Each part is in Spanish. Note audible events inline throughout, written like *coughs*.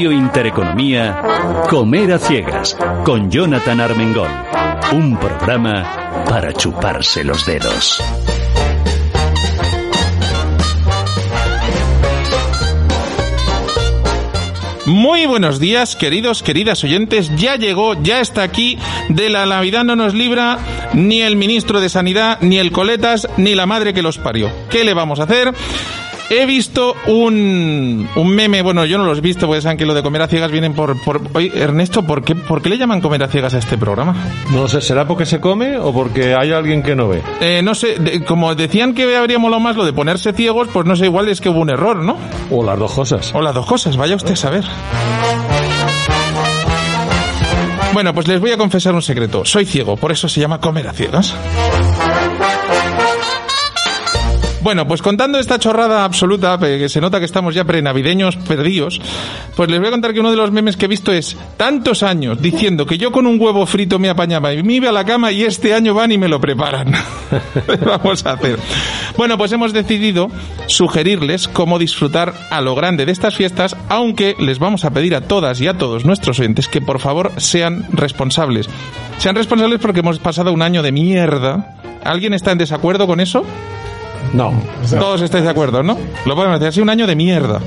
Radio Intereconomía, Comer a Ciegas, con Jonathan Armengol. Un programa para chuparse los dedos. Muy buenos días, queridos, queridas oyentes. Ya llegó, ya está aquí. De la Navidad no nos libra ni el ministro de Sanidad, ni el Coletas, ni la madre que los parió. ¿Qué le vamos a hacer? He visto un, un meme, bueno, yo no los he visto porque saben que lo de comer a ciegas vienen por... por Oye, Ernesto, ¿por qué, ¿por qué le llaman comer a ciegas a este programa? No sé, ¿será porque se come o porque hay alguien que no ve? Eh, no sé, de- como decían que habría molado más lo de ponerse ciegos, pues no sé, igual es que hubo un error, ¿no? O las dos cosas. O las dos cosas, vaya usted a saber. Bueno, pues les voy a confesar un secreto. Soy ciego, por eso se llama comer a ciegas. Bueno, pues contando esta chorrada absoluta, que se nota que estamos ya prenavideños perdidos, pues les voy a contar que uno de los memes que he visto es tantos años diciendo que yo con un huevo frito me apañaba y me iba a la cama y este año van y me lo preparan. ¿Qué *laughs* vamos a hacer? Bueno, pues hemos decidido sugerirles cómo disfrutar a lo grande de estas fiestas, aunque les vamos a pedir a todas y a todos nuestros oyentes que por favor sean responsables. Sean responsables porque hemos pasado un año de mierda. ¿Alguien está en desacuerdo con eso? No. Todos estáis de acuerdo, ¿no? Lo podemos decir, ha sido un año de mierda.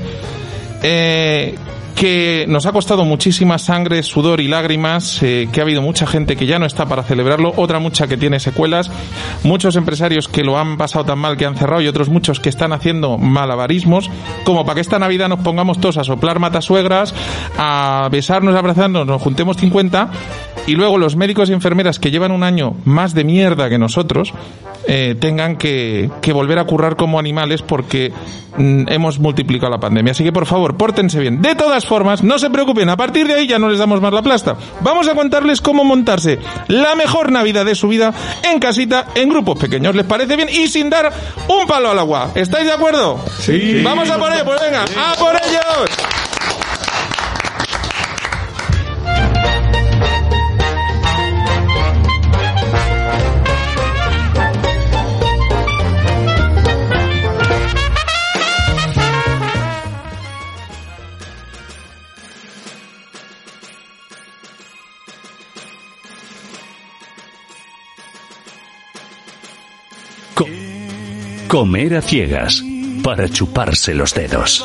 Eh, que nos ha costado muchísima sangre, sudor y lágrimas, eh, que ha habido mucha gente que ya no está para celebrarlo, otra mucha que tiene secuelas, muchos empresarios que lo han pasado tan mal que han cerrado y otros muchos que están haciendo malabarismos, como para que esta Navidad nos pongamos todos a soplar matasuegras, a besarnos, abrazarnos, nos juntemos 50 y luego los médicos y enfermeras que llevan un año más de mierda que nosotros eh, tengan que, que volver a currar como animales porque mm, hemos multiplicado la pandemia. Así que por favor, pórtense bien. De todas formas, no se preocupen, a partir de ahí ya no les damos más la plasta. Vamos a contarles cómo montarse la mejor Navidad de su vida en casita, en grupos pequeños. ¿Les parece bien? Y sin dar un palo al agua. ¿Estáis de acuerdo? Sí. Vamos a por ello, pues venga, ¡a por ellos! Comer a ciegas, para chuparse los dedos.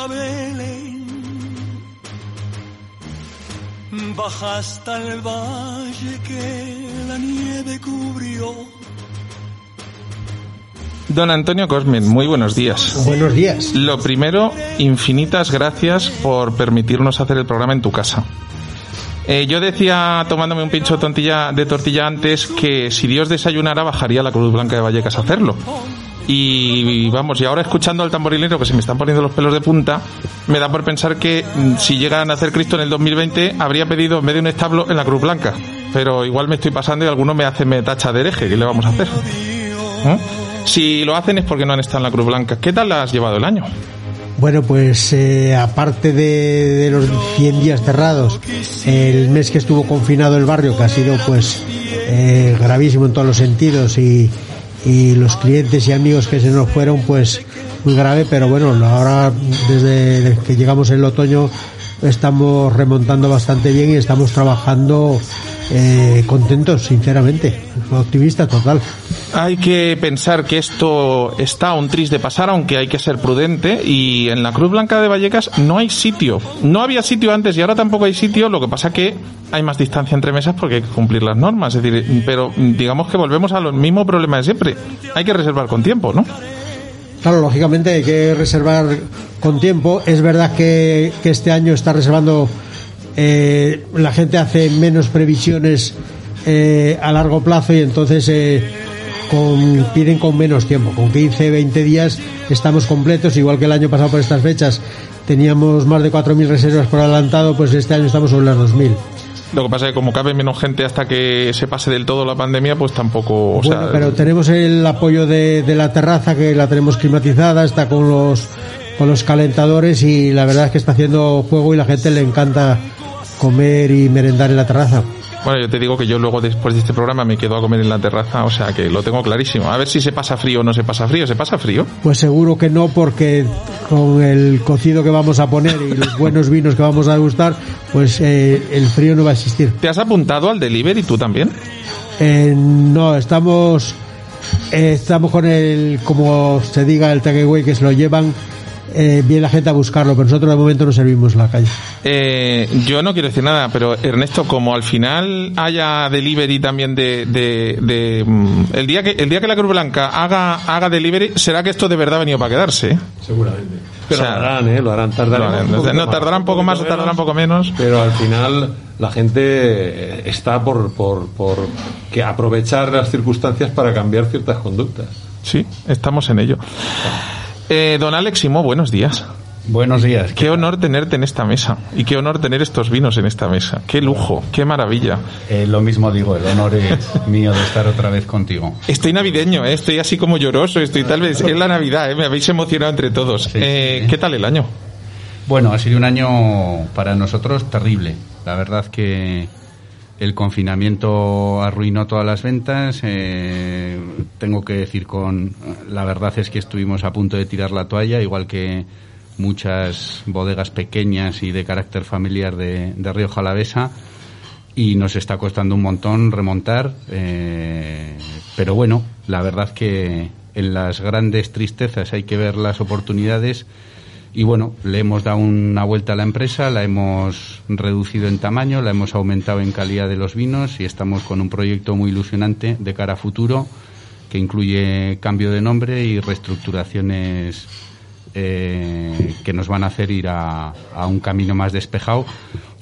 Baja hasta el valle que la nieve cubrió. Don Antonio Cosmen, muy buenos días. Buenos días. Lo primero, infinitas gracias por permitirnos hacer el programa en tu casa. Eh, yo decía, tomándome un pincho de tortilla, de tortilla antes, que si Dios desayunara bajaría a la Cruz Blanca de Vallecas a hacerlo. Y vamos, y ahora escuchando al tamborilero que se me están poniendo los pelos de punta, me da por pensar que mm, si llegan a hacer Cristo en el 2020, habría pedido en vez de un establo en la Cruz Blanca. Pero igual me estoy pasando y alguno me hace me tacha de hereje. ¿Qué le vamos a hacer? ¿Eh? Si lo hacen es porque no han estado en la Cruz Blanca. ¿Qué tal has llevado el año? Bueno, pues eh, aparte de, de los 100 días cerrados, el mes que estuvo confinado el barrio, que ha sido pues eh, gravísimo en todos los sentidos y, y los clientes y amigos que se nos fueron pues muy grave, pero bueno, ahora desde que llegamos el otoño estamos remontando bastante bien y estamos trabajando eh, contentos, sinceramente, optimista total. Hay que pensar que esto está un tris de pasar, aunque hay que ser prudente. Y en la Cruz Blanca de Vallecas no hay sitio. No había sitio antes y ahora tampoco hay sitio. Lo que pasa que hay más distancia entre mesas porque hay que cumplir las normas. Es decir, pero digamos que volvemos a los mismos problemas de siempre. Hay que reservar con tiempo, ¿no? Claro, lógicamente hay que reservar con tiempo. Es verdad que, que este año está reservando, eh, la gente hace menos previsiones eh, a largo plazo y entonces eh, con, piden con menos tiempo. Con 15, 20 días estamos completos, igual que el año pasado por estas fechas teníamos más de 4.000 reservas por adelantado, pues este año estamos sobre las 2.000. Lo que pasa es que como cabe menos gente hasta que se pase del todo la pandemia, pues tampoco... O Bueno, sea, pero tenemos el apoyo de, de la terraza que la tenemos climatizada, está con los con los calentadores y la verdad es que está haciendo juego y la gente le encanta comer y merendar en la terraza. Bueno, yo te digo que yo luego después de este programa me quedo a comer en la terraza, o sea que lo tengo clarísimo. A ver si se pasa frío o no se pasa frío. ¿Se pasa frío? Pues seguro que no, porque con el cocido que vamos a poner y los buenos vinos que vamos a degustar, pues eh, el frío no va a existir. ¿Te has apuntado al delivery tú también? Eh, no, estamos eh, estamos con el, como se diga, el takeaway que se lo llevan eh, viene la gente a buscarlo, pero nosotros de momento no servimos la calle. Eh, yo no quiero decir nada, pero Ernesto, como al final haya delivery también de, de, de, mm, el día que el día que la Cruz Blanca haga haga delivery, será que esto de verdad ha venido para quedarse. ¿eh? Seguramente. Pero O sea, lo harán, ¿eh? Lo harán. Tardarán lo harán. un poquito No, tardarán un poco más o tardarán un poco menos. Pero al final la gente eh, está por, por, por que aprovechar las circunstancias para cambiar ciertas conductas. Sí, estamos en ello. Eh, don Alex Simo, buenos días. Buenos días. Qué honor tenerte en esta mesa y qué honor tener estos vinos en esta mesa. Qué lujo, qué maravilla. Eh, lo mismo digo, el honor es mío de estar otra vez contigo. Estoy navideño, ¿eh? estoy así como lloroso, estoy tal vez es la Navidad, ¿eh? me habéis emocionado entre todos. Sí, Eh, sí. ¿Qué tal el año? Bueno, ha sido un año para nosotros terrible. La verdad que el confinamiento arruinó todas las ventas. eh, tengo que decir con la verdad es que estuvimos a punto de tirar la toalla, igual que muchas bodegas pequeñas y de carácter familiar de, de Río Jalavesa. y nos está costando un montón remontar. eh, pero bueno, la verdad que en las grandes tristezas hay que ver las oportunidades. Y bueno, le hemos dado una vuelta a la empresa, la hemos reducido en tamaño, la hemos aumentado en calidad de los vinos y estamos con un proyecto muy ilusionante de cara a futuro que incluye cambio de nombre y reestructuraciones eh, que nos van a hacer ir a, a un camino más despejado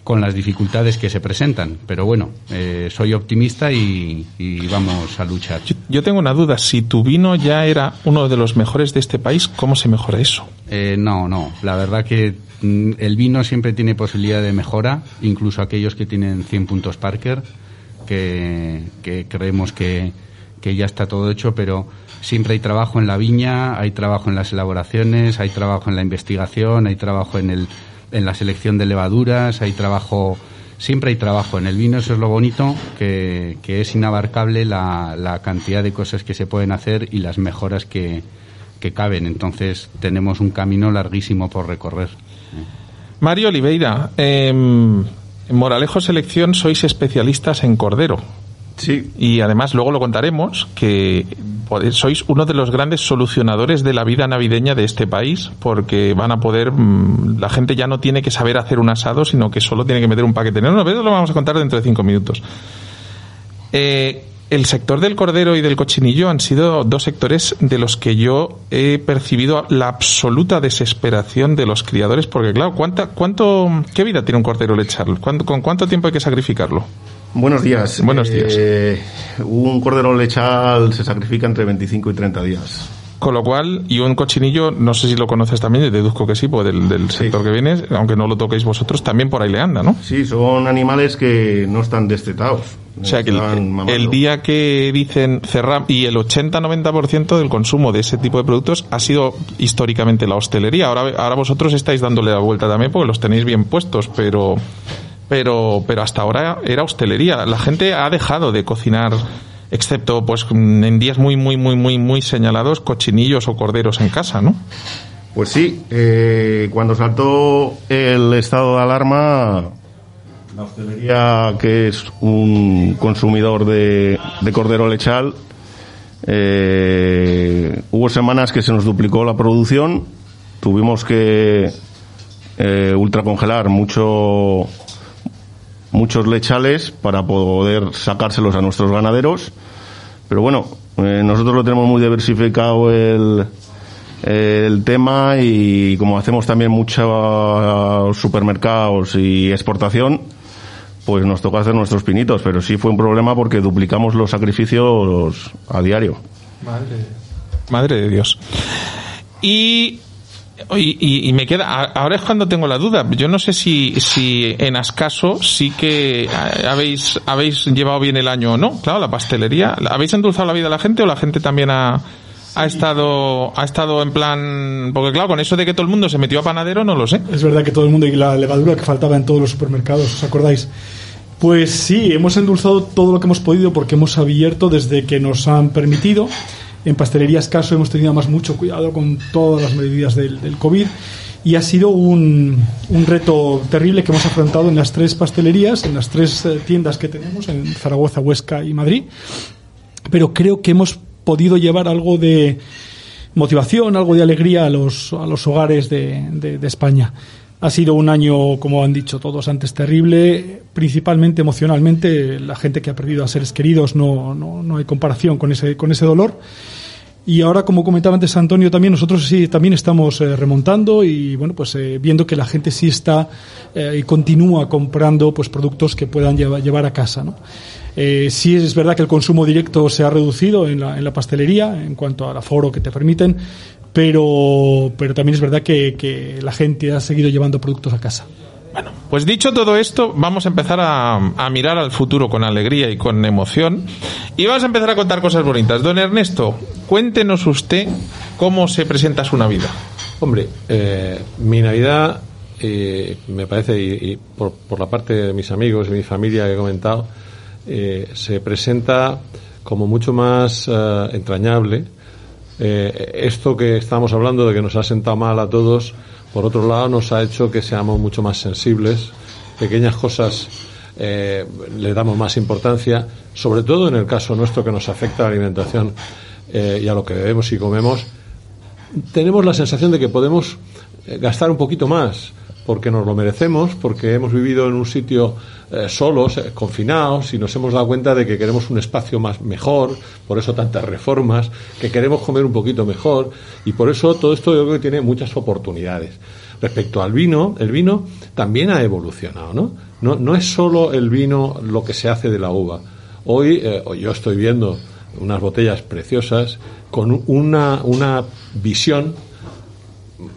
con las dificultades que se presentan. Pero bueno, eh, soy optimista y, y vamos a luchar. Yo, yo tengo una duda, si tu vino ya era uno de los mejores de este país, ¿cómo se mejora eso? Eh, no, no. La verdad que mm, el vino siempre tiene posibilidad de mejora, incluso aquellos que tienen 100 puntos Parker, que, que creemos que, que ya está todo hecho, pero siempre hay trabajo en la viña, hay trabajo en las elaboraciones, hay trabajo en la investigación, hay trabajo en, el, en la selección de levaduras, hay trabajo, siempre hay trabajo en el vino, eso es lo bonito, que, es inabarcable la, la cantidad de cosas que se pueden hacer y las mejoras que, caben. Entonces tenemos un camino larguísimo por recorrer. Mario Oliveira, eh, en Moralejo Selección sois especialistas en cordero. Sí, Y además luego lo contaremos que sois uno de los grandes solucionadores de la vida navideña de este país porque van a poder mm, la gente ya no tiene que saber hacer un asado sino que solo tiene que meter un paquete. No, no, pero lo vamos a contar dentro de cinco minutos. Eh, el sector del cordero y del cochinillo han sido dos sectores de los que yo he percibido la absoluta desesperación de los criadores porque claro, ¿cuánta, cuánto, ¿qué vida tiene un cordero lechal? ¿Cuánto- ¿Con cuánto tiempo hay que sacrificarlo? Buenos días. Buenos días. Eh, un cordero lechal se sacrifica entre 25 y 30 días. Con lo cual, y un cochinillo, no sé si lo conoces también, deduzco que sí, pues del, del Sí. sector que vienes, aunque no lo toquéis vosotros, también por ahí le anda, ¿no? Sí, son animales que no están destetados. O sea que el, el día que dicen cerrar, y el 80-90% del consumo de ese tipo de productos ha sido históricamente la hostelería. Ahora, ahora vosotros estáis dándole la vuelta también porque los tenéis bien puestos, pero, pero, pero hasta ahora era hostelería. La gente ha dejado de cocinar, excepto pues en días muy, muy, muy, muy, muy señalados, cochinillos o corderos en casa, ¿no? Pues sí, eh, cuando saltó el estado de alarma, la hostelería, que es un consumidor de, de cordero lechal, eh, hubo semanas que se nos duplicó la producción, tuvimos que eh, ultracongelar mucho, muchos lechales para poder sacárselos a nuestros ganaderos, pero bueno, eh, nosotros lo tenemos muy diversificado el, el tema y como hacemos también muchos supermercados y exportación, pues nos toca hacer nuestros pinitos, pero sí fue un problema porque duplicamos los sacrificios a diario. Madre de Dios. Y, y, y- y me queda, ahora es cuando tengo la duda. Yo no sé si, si en Ascaso sí que eh, habéis, habéis llevado bien el año o no. Claro, la pastelería. ¿Habéis endulzado la vida a la gente o la gente también ha, ha estado, ha estado en plan, porque claro, con eso de que todo el mundo se metió a panadero, no lo sé. Es verdad que todo el mundo y la levadura que faltaba en todos los supermercados, ¿os acordáis? Pues sí, hemos endulzado todo lo que hemos podido porque hemos abierto desde que nos han permitido. En pastelerías caso hemos tenido más mucho cuidado con todas las medidas del, COVID y ha sido un, un, reto terrible que hemos afrontado en las tres pastelerías, en las tres eh, tiendas que tenemos, en Zaragoza, Huesca y Madrid. Pero creo que hemos podido llevar algo de motivación, algo de alegría a los, a los hogares de, de España. Ha sido un año, como han dicho todos antes, terrible, principalmente emocionalmente. La gente que ha perdido a seres queridos no, no, no hay comparación con ese, con ese dolor. Y ahora, como comentaba antes Antonio, también nosotros sí también estamos eh, remontando y bueno, pues eh, viendo que la gente sí está eh, y continúa comprando pues productos que puedan llevar, a casa, sí es verdad que el consumo directo se ha reducido en la, en la pastelería en cuanto al aforo que te permiten, pero, pero también es verdad que, que la gente ha seguido llevando productos a casa. Bueno, pues dicho todo esto, vamos a empezar a, a, mirar al futuro con alegría y con emoción. Y vamos a empezar a contar cosas bonitas. Don Ernesto, cuéntenos usted cómo se presenta su Navidad. Hombre, eh, mi Navidad, eh, me parece, y, y por, por, la parte de mis amigos y mi familia que he comentado, eh, se presenta como mucho más eh, esto que estamos hablando de que nos ha sentado mal a todos, por otro lado, nos ha hecho que seamos mucho más sensibles, pequeñas cosas eh, le damos más importancia, sobre todo en el caso nuestro que nos afecta a la alimentación eh, y a lo que bebemos y comemos, tenemos la sensación de que podemos gastar un poquito más porque nos lo merecemos, porque hemos vivido en un sitio eh, solos, eh, confinados, y nos hemos dado cuenta de que queremos un espacio más mejor, por eso tantas reformas, que queremos comer un poquito mejor, y por eso todo esto yo creo que tiene muchas oportunidades. Respecto al vino, el vino también ha evolucionado, ¿no? No, no es solo el vino lo que se hace de la uva. Hoy eh, yo estoy viendo unas botellas preciosas con una, una visión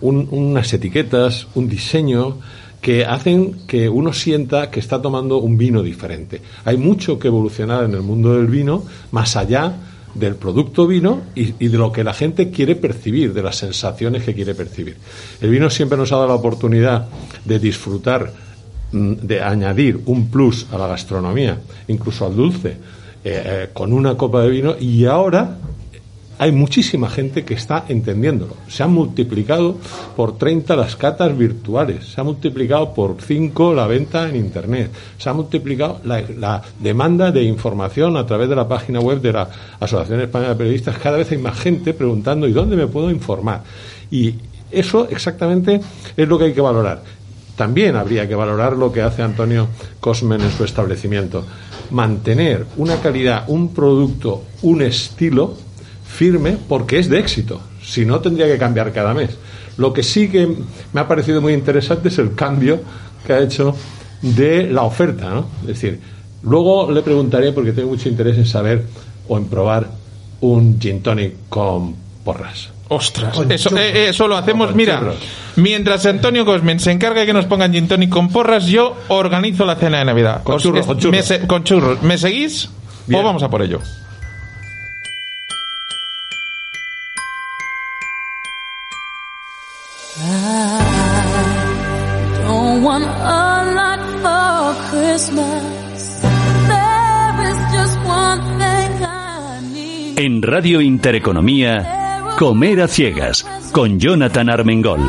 un, unas etiquetas, un diseño que hacen que uno sienta que está tomando un vino diferente. Hay mucho que evolucionar en el mundo del vino, más allá del producto vino y, y, de lo que la gente quiere percibir, de las sensaciones que quiere percibir. El vino siempre nos ha dado la oportunidad de disfrutar, mm, de añadir un plus a la gastronomía, incluso al dulce, eh, eh, con una copa de vino y ahora hay muchísima gente que está entendiéndolo. Se han multiplicado por 30 las catas virtuales, se ha multiplicado por 5 la venta en Internet, se ha multiplicado la, la, demanda de información a través de la página web de la Asociación Española de Periodistas. Cada vez hay más gente preguntando ¿y dónde me puedo informar? Y eso exactamente es lo que hay que valorar. También habría que valorar lo que hace Antonio Cosmen en su establecimiento. Mantener una calidad, un producto, un estilo firme porque es de éxito. Si no, tendría que cambiar cada mes. Lo que sí que me ha parecido muy interesante es el cambio que ha hecho de la oferta. ¿no? Es decir, luego le preguntaré, porque tengo mucho interés en saber o en probar un gin tonic con porras. Ostras, eso, eh, eso, lo hacemos. Mira, mientras Antonio Cosmen se encarga de que nos pongan gin tonic con porras, yo organizo la cena de Navidad. Con churros, con churros. Me, se, con churros. ¿Me seguís? Bien. ¿O vamos a por ello? En Radio Intereconomía, Comer a Ciegas, con Jonathan Armengol.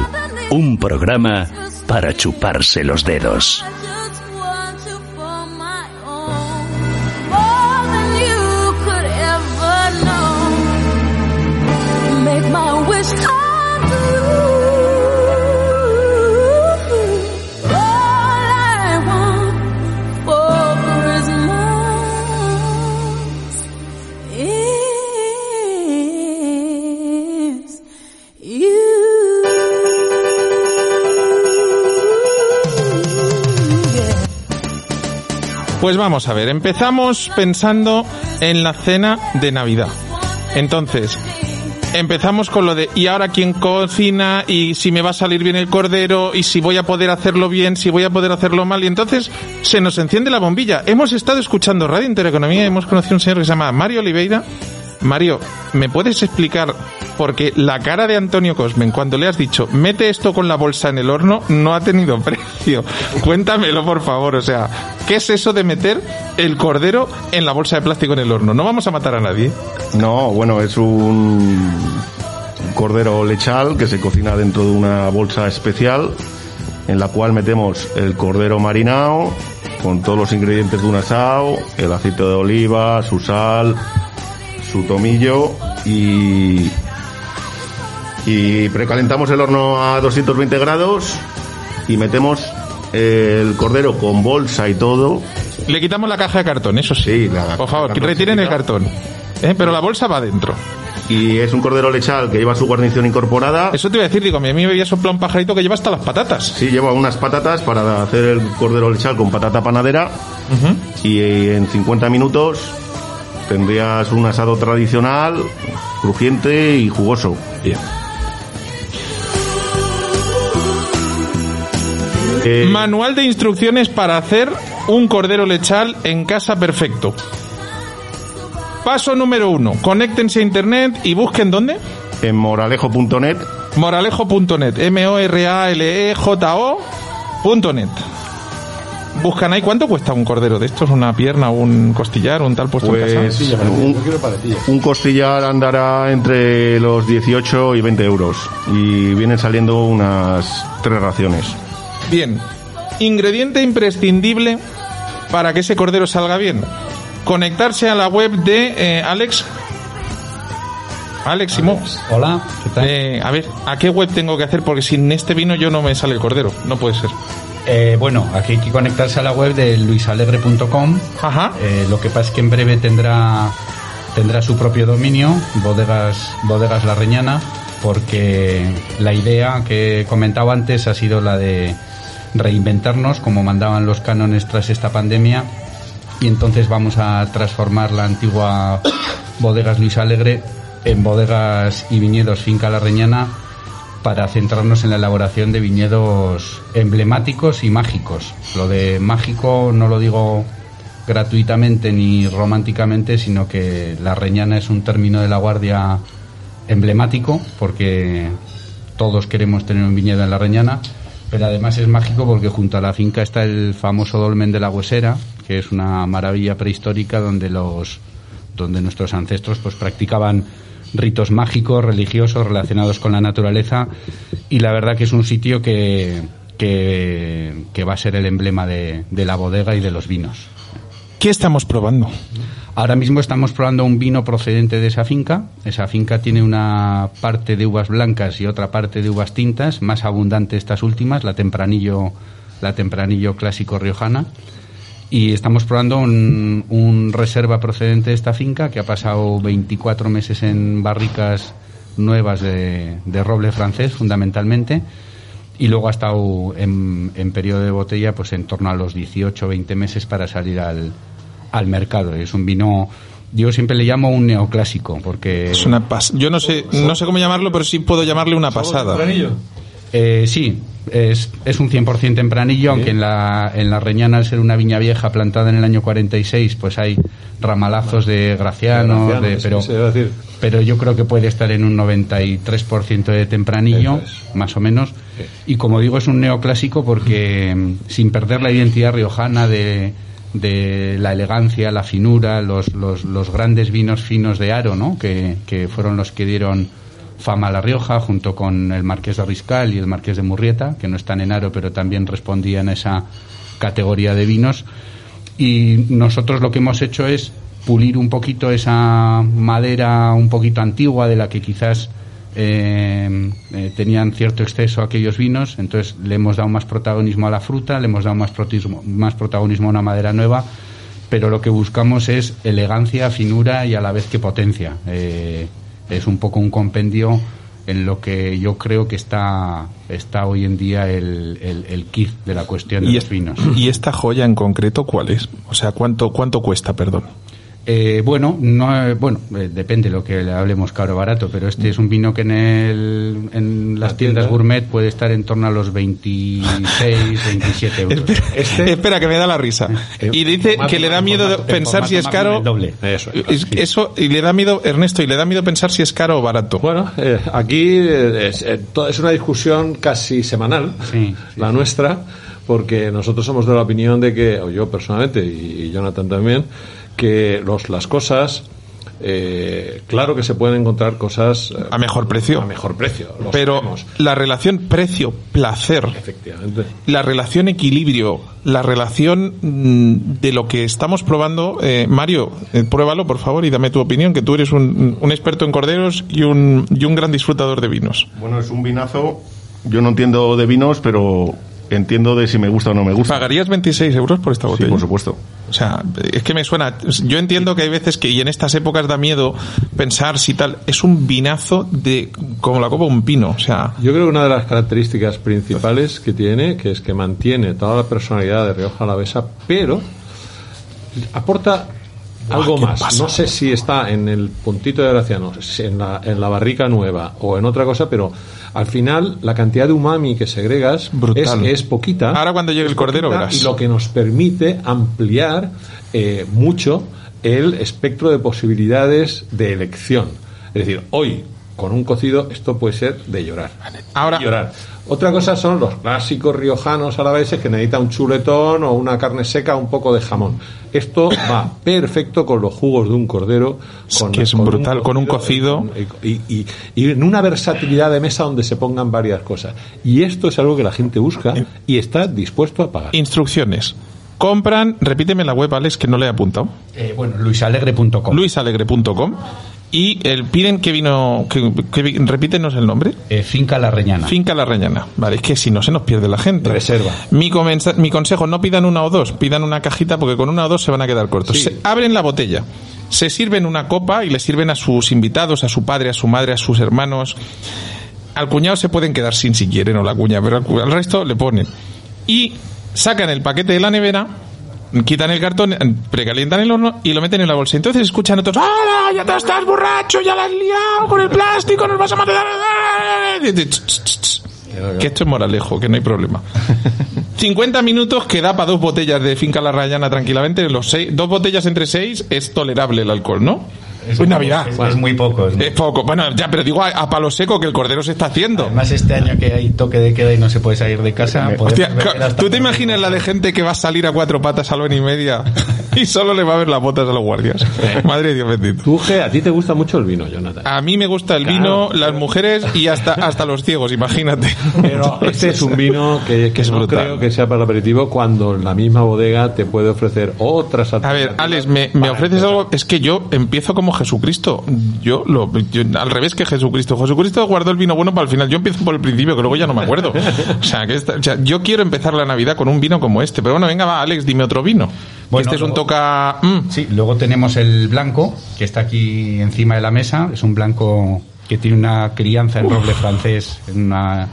Un programa para chuparse los dedos. Pues vamos a ver, empezamos pensando en la cena de Navidad. Entonces, empezamos con lo de ¿y ahora quién cocina? ¿Y si me va a salir bien el cordero? ¿Y si voy a poder hacerlo bien? ¿Si voy a poder hacerlo mal? Y entonces se nos enciende la bombilla. Hemos estado escuchando Radio Intereconomía hemos conocido a un señor que se llama Mario Oliveira. Mario, ¿me puedes explicar? Porque la cara de Antonio Cosmen, cuando le has dicho, mete esto con la bolsa en el horno, no ha tenido *laughs* precio. Cuéntamelo, por favor. O sea, ¿qué es eso de meter el cordero en la bolsa de plástico en el horno? No vamos a matar a nadie. No, bueno, es un cordero lechal que se cocina dentro de una bolsa especial en la cual metemos el cordero marinado con todos los ingredientes de un asado, el aceite de oliva, su sal, su tomillo y y precalentamos el horno a 220 grados y metemos el cordero con bolsa y todo. Le quitamos la caja de cartón, eso sí. Sí, la- Por favor, que retiren el cartón. ¿Eh? Pero la bolsa va dentro. Y es un cordero lechal que lleva su guarnición incorporada. Eso te iba a decir, digo, a mí me había soplado un pajarito que lleva hasta las patatas. Sí, lleva unas patatas para hacer el cordero lechal con patata panadera. Y en 50 minutos tendrías un asado tradicional, crujiente y jugoso. Bien. Eh, Manual de instrucciones para hacer un cordero lechal en casa perfecto. Paso número uno. Conéctense a internet y busquen dónde? en moralejo.net Moralejo.net. M-O-R-A-L-E-J-O.net. Buscan ahí cuánto cuesta un cordero de estos, una pierna, un costillar, un tal puesto en pues casa. un, un costillar andará entre los 18 y 20 euros. Y vienen saliendo unas tres raciones. Bien. Ingrediente imprescindible para que ese cordero salga bien. Conectarse a la web de eh, Alex. Alex Simó. Hola, ¿qué tal? Eh, a ver, ¿a qué web tengo que hacer? Porque sin este vino yo no me sale el cordero. No puede ser. Eh, bueno, aquí hay que conectarse a la web de luisalegre.com. Eh, lo que pasa es que en breve tendrá tendrá su propio dominio, bodegas bodegas La Reñana, porque la idea que he comentado antes ha sido la de reinventarnos como mandaban los cánones tras esta pandemia y entonces vamos a transformar la antigua *coughs* bodegas Luis Alegre en bodegas y viñedos Finca La Reñana para centrarnos en la elaboración de viñedos emblemáticos y mágicos. Lo de mágico no lo digo gratuitamente ni románticamente, sino que la reñana es un término de la guardia emblemático porque todos queremos tener un viñedo en la reñana, pero además es mágico porque junto a la finca está el famoso dolmen de la Huesera, que es una maravilla prehistórica donde los donde nuestros ancestros pues practicaban ritos mágicos, religiosos relacionados con la naturaleza y la verdad que es un sitio que, que, que va a ser el emblema de, de la bodega y de los vinos. ¿Qué estamos probando? Ahora mismo estamos probando un vino procedente de esa finca. Esa finca tiene una parte de uvas blancas y otra parte de uvas tintas, más abundante estas últimas, la tempranillo, la tempranillo clásico riojana. Y estamos probando un, un reserva procedente de esta finca que ha pasado 24 meses en barricas nuevas de, de roble francés, fundamentalmente. Y luego ha estado en, en periodo de botella pues en torno a los 18 o 20 meses para salir al, al mercado. Es un vino, yo siempre le llamo un neoclásico, porque... Es una pas Yo no sé, no sé cómo llamarlo, pero sí puedo llamarle una pasada. Eh, sí, es, es un 100% tempranillo, aunque en la, en la Reñana, al ser una viña vieja plantada en el año 46, pues hay ramalazos de Graciano, de, pero, decir. pero yo creo que puede estar en un 93% de tempranillo, más o menos. Y como digo, es un neoclásico porque mm, sin perder la identidad riojana de, de la elegancia, la finura, los, los, los grandes vinos finos de Aro, ¿no? que, que fueron los que dieron fama La Rioja, junto con el Marqués de Riscal y el Marqués de Murrieta, que no están en Aro, pero también respondían a esa categoría de vinos. Y nosotros lo que hemos hecho es pulir un poquito esa madera un poquito antigua de la que quizás eh, eh, tenían cierto exceso aquellos vinos, entonces le hemos dado más protagonismo a la fruta, le hemos dado más protagonismo a una madera nueva, pero lo que buscamos es elegancia, finura y a la vez que potencia. Eh, es un poco un compendio en lo que yo creo que está, está hoy en día el, el, el kit de la cuestión de ¿Y, los vinos. ¿Y esta joya en concreto cuál es? O sea, ¿cuánto, cuánto cuesta, perdón? Eh, bueno, no, eh, bueno, eh, depende de lo que le hablemos caro o barato, pero este es un vino que en, el, en las La tiendas tienda. gourmet puede estar en torno a los 26, 27 *laughs* euros. Espera, Este- espera, que me da la risa. Y dice que le da miedo formato- pensar si es caro. doble. Eso es. Es- Eso, y le da miedo, Ernesto, y le da miedo pensar si es caro o barato. Bueno, eh, aquí eh, es, eh, una discusión casi semanal, Sí, sí, la nuestra, porque nosotros somos de la opinión de que, o yo personalmente y, y Jonathan también, que los, las cosas, eh, claro que se pueden encontrar cosas eh, A mejor precio. a mejor precio. Pero sabemos, la relación precio-placer, efectivamente. la relación equilibrio, la relación mm, de lo que estamos probando, eh, Mario, eh, pruébalo por favor y dame tu opinión, que tú eres un, un experto en corderos y un, y un gran disfrutador de vinos. Bueno, es un vinazo. Yo no entiendo de vinos, pero entiendo de si me gusta o no me gusta. ¿Pagarías 26 euros por esta Sí, botella? por supuesto. O sea, es que me suena. Yo entiendo que hay veces que, y en estas épocas da miedo pensar si tal. Es un vinazo de. como la copa de un pino. O sea, Yo creo que una de las características principales que tiene, que es que mantiene toda la personalidad de Rioja Alavesa, pero aporta algo qué más. pasa. No sé si está en el puntito de Graciano, en la, en la barrica nueva o en otra cosa, pero al final la cantidad de umami que segregas es, es poquita. Ahora cuando llegue el cordero verás. Y lo que nos permite ampliar eh, mucho el espectro de posibilidades de elección. Es decir, hoy con un cocido esto puede ser de llorar. Ahora- De llorar. Otra cosa son los clásicos riojanos alaveses que necesitan un chuletón o una carne seca, un poco de jamón. Esto va perfecto con los jugos de un cordero. Con, que es brutal, con un cocido. Y, y- y en una versatilidad de mesa donde se pongan varias cosas. Y esto es algo que la gente busca y está dispuesto a pagar. instrucciones. Compran, repíteme la web, Alex, que no le he apuntado. Eh, bueno, luisalegre.com. luisalegre.com y el, piden que vino, que, que repítenos el nombre. Eh, Finca La Reñana. Finca La Reñana. Vale, es que si no se nos pierde la gente. Reserva. Mi, mi consejo, no pidan una o dos, pidan una cajita porque con una o dos se van a quedar cortos. Sí. Se abren la botella, se sirven una copa y le sirven a sus invitados, a su padre, a su madre, a sus hermanos. Al cuñado se pueden quedar sin si quieren o la cuña, pero al, al resto le ponen. Y sacan el paquete de la nevera, quitan el cartón, precalientan el horno y lo meten en la bolsa. Entonces escuchan otros, ¡Hala! ¡Ya te estás borracho! ¡Ya la has liado con el plástico! ¡Nos vas a matar! Que esto es moralejo, que no hay problema. *laughs* 50 minutos que da para dos botellas de Finca La Rayana tranquilamente. Los seis, dos botellas entre seis es tolerable el alcohol, ¿no? Es Navidad. Es, es muy poco. es muy- Es poco. Bueno, ya, pero digo a, a palo seco que el cordero se está haciendo. Además, este año que hay toque de queda y no se puede salir de casa. Hostia, ¿tú te imaginas la de gente que va a salir a cuatro patas a la una y media *laughs* y solo le va a ver las botas a los guardias? Madre de Dios bendito. Tú, G, a ti te gusta mucho el vino, Jonathan. A mí me gusta el Claro. vino, las mujeres y hasta, hasta los ciegos, imagínate. Pero *laughs* este es un vino que, que es no brutal. creo que sea para el aperitivo cuando la misma bodega te puede ofrecer otras A ver, Alex, me, me ofreces algo. Es que yo empiezo como Jesucristo. Yo, lo, yo- al revés que Jesucristo. Jesucristo guardó el vino bueno para el final. Yo empiezo por el principio, que luego ya no me acuerdo. O sea, que esta- o sea, yo quiero empezar la Navidad con un vino como este. Pero bueno, venga, va, Alex, dime otro vino. Bueno, este es un toca. mm. Sí, luego tenemos el blanco, que está aquí encima de la mesa. Es un blanco que tiene una crianza en roble francés. En una...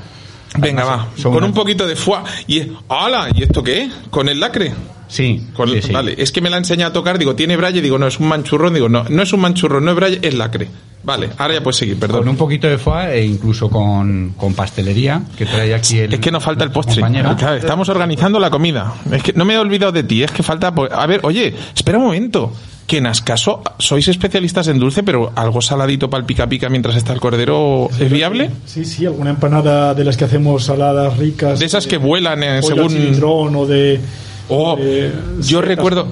Venga, va. Con una- un poquito de foie. Y, ¡Hala! ¿Y esto qué? ¿Con el lacre? Sí, Con- sí, sí. Vale, es que me la enseña a tocar, digo, ¿tiene braille? Digo, no, es un manchurrón. Digo, no, no es un manchurrón, no es braille, es lacre. Vale, ahora ya puedes seguir, perdón. Con un poquito de foie e incluso con, con pastelería, que trae aquí el... Es que nos falta el postre. compañero. Claro, estamos organizando la comida. Es que no me he olvidado de ti, es que falta. po- A ver, oye, espera un momento. Que en Ascaso sois especialistas en dulce, pero algo saladito para el pica pica mientras está el cordero, ¿es viable? Sí, sí, alguna empanada de las que hacemos saladas ricas. De esas que vuelan eh, según. o de. Oh, de yo recuerdo,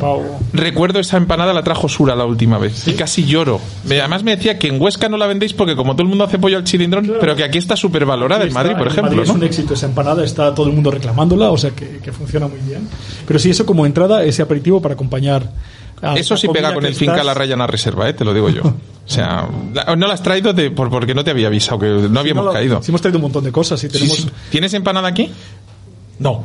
recuerdo esa empanada la trajo Sura la última vez y casi lloro. Además me decía que en Huesca no la vendéis porque como todo el mundo hace pollo al cilindrón, pero que aquí está súper valorada en Madrid, por en ejemplo, Madrid es ¿no? un éxito esa empanada, está todo el mundo reclamándola, o sea que, que funciona muy bien. Pero sí, eso como entrada, ese aperitivo para acompañar. Eso la sí pega con el finca estás- la Rayana Reserva, ¿eh? te lo digo yo. *laughs* O sea, la- no la has traído de, porque no te había avisado, que no habíamos No, caído. Sí, hemos traído un montón de cosas y Sí, tenemos. sí. ¿Tienes empanada aquí? No.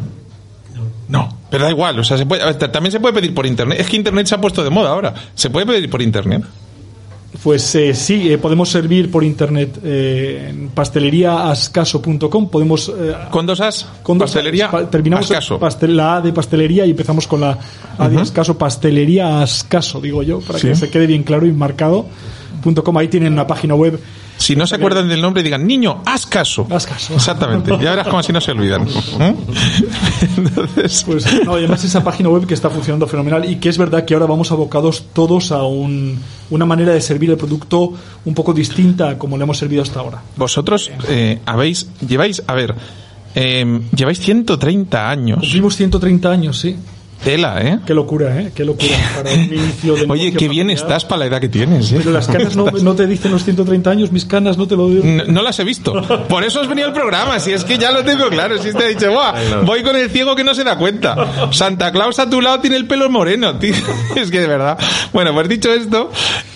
No, pero da igual, o sea, se puede, también se puede pedir por internet. Es que internet se ha puesto de moda ahora. Se puede pedir por internet. Pues eh, sí, eh, podemos servir por internet eh, en pasteleriaascaso.com. Podemos. eh, ¿Con dos as? con dos Pastelería A's. Pa- terminamos pastel- la A de pastelería y empezamos con la A de Ascaso, pastelería Ascaso, digo yo, para que se quede bien claro y marcado. Punto .com, ahí tienen una página web. Si no se acuerdan del nombre, digan, niño, haz caso. Haz caso. Exactamente. Ya verás como así no se olvidan. ¿Eh? *laughs* Entonces, Pues no, y además esa página web que está funcionando fenomenal y que es verdad que ahora vamos abocados todos a un- una manera de servir el producto un poco distinta a como le hemos servido hasta ahora. vosotros eh, habéis, lleváis, a ver, eh, lleváis 130 años. Cumplimos 130 años, sí. Tela, ¿eh? Qué locura, ¿eh? Qué locura para un inicio de *laughs* Oye, qué bien familiar. estás para la edad que tienes. ¿eh? Pero las canas no, no te dicen los 130 años, mis canas no te lo digo. No, no las he visto. Por eso has venido al programa. Si es que ya lo tengo claro. Si te he dicho, "Buah, voy con el ciego que no se da cuenta. Santa Claus a tu lado tiene el pelo moreno, tío. *laughs* Es que de verdad. Bueno, pues dicho esto,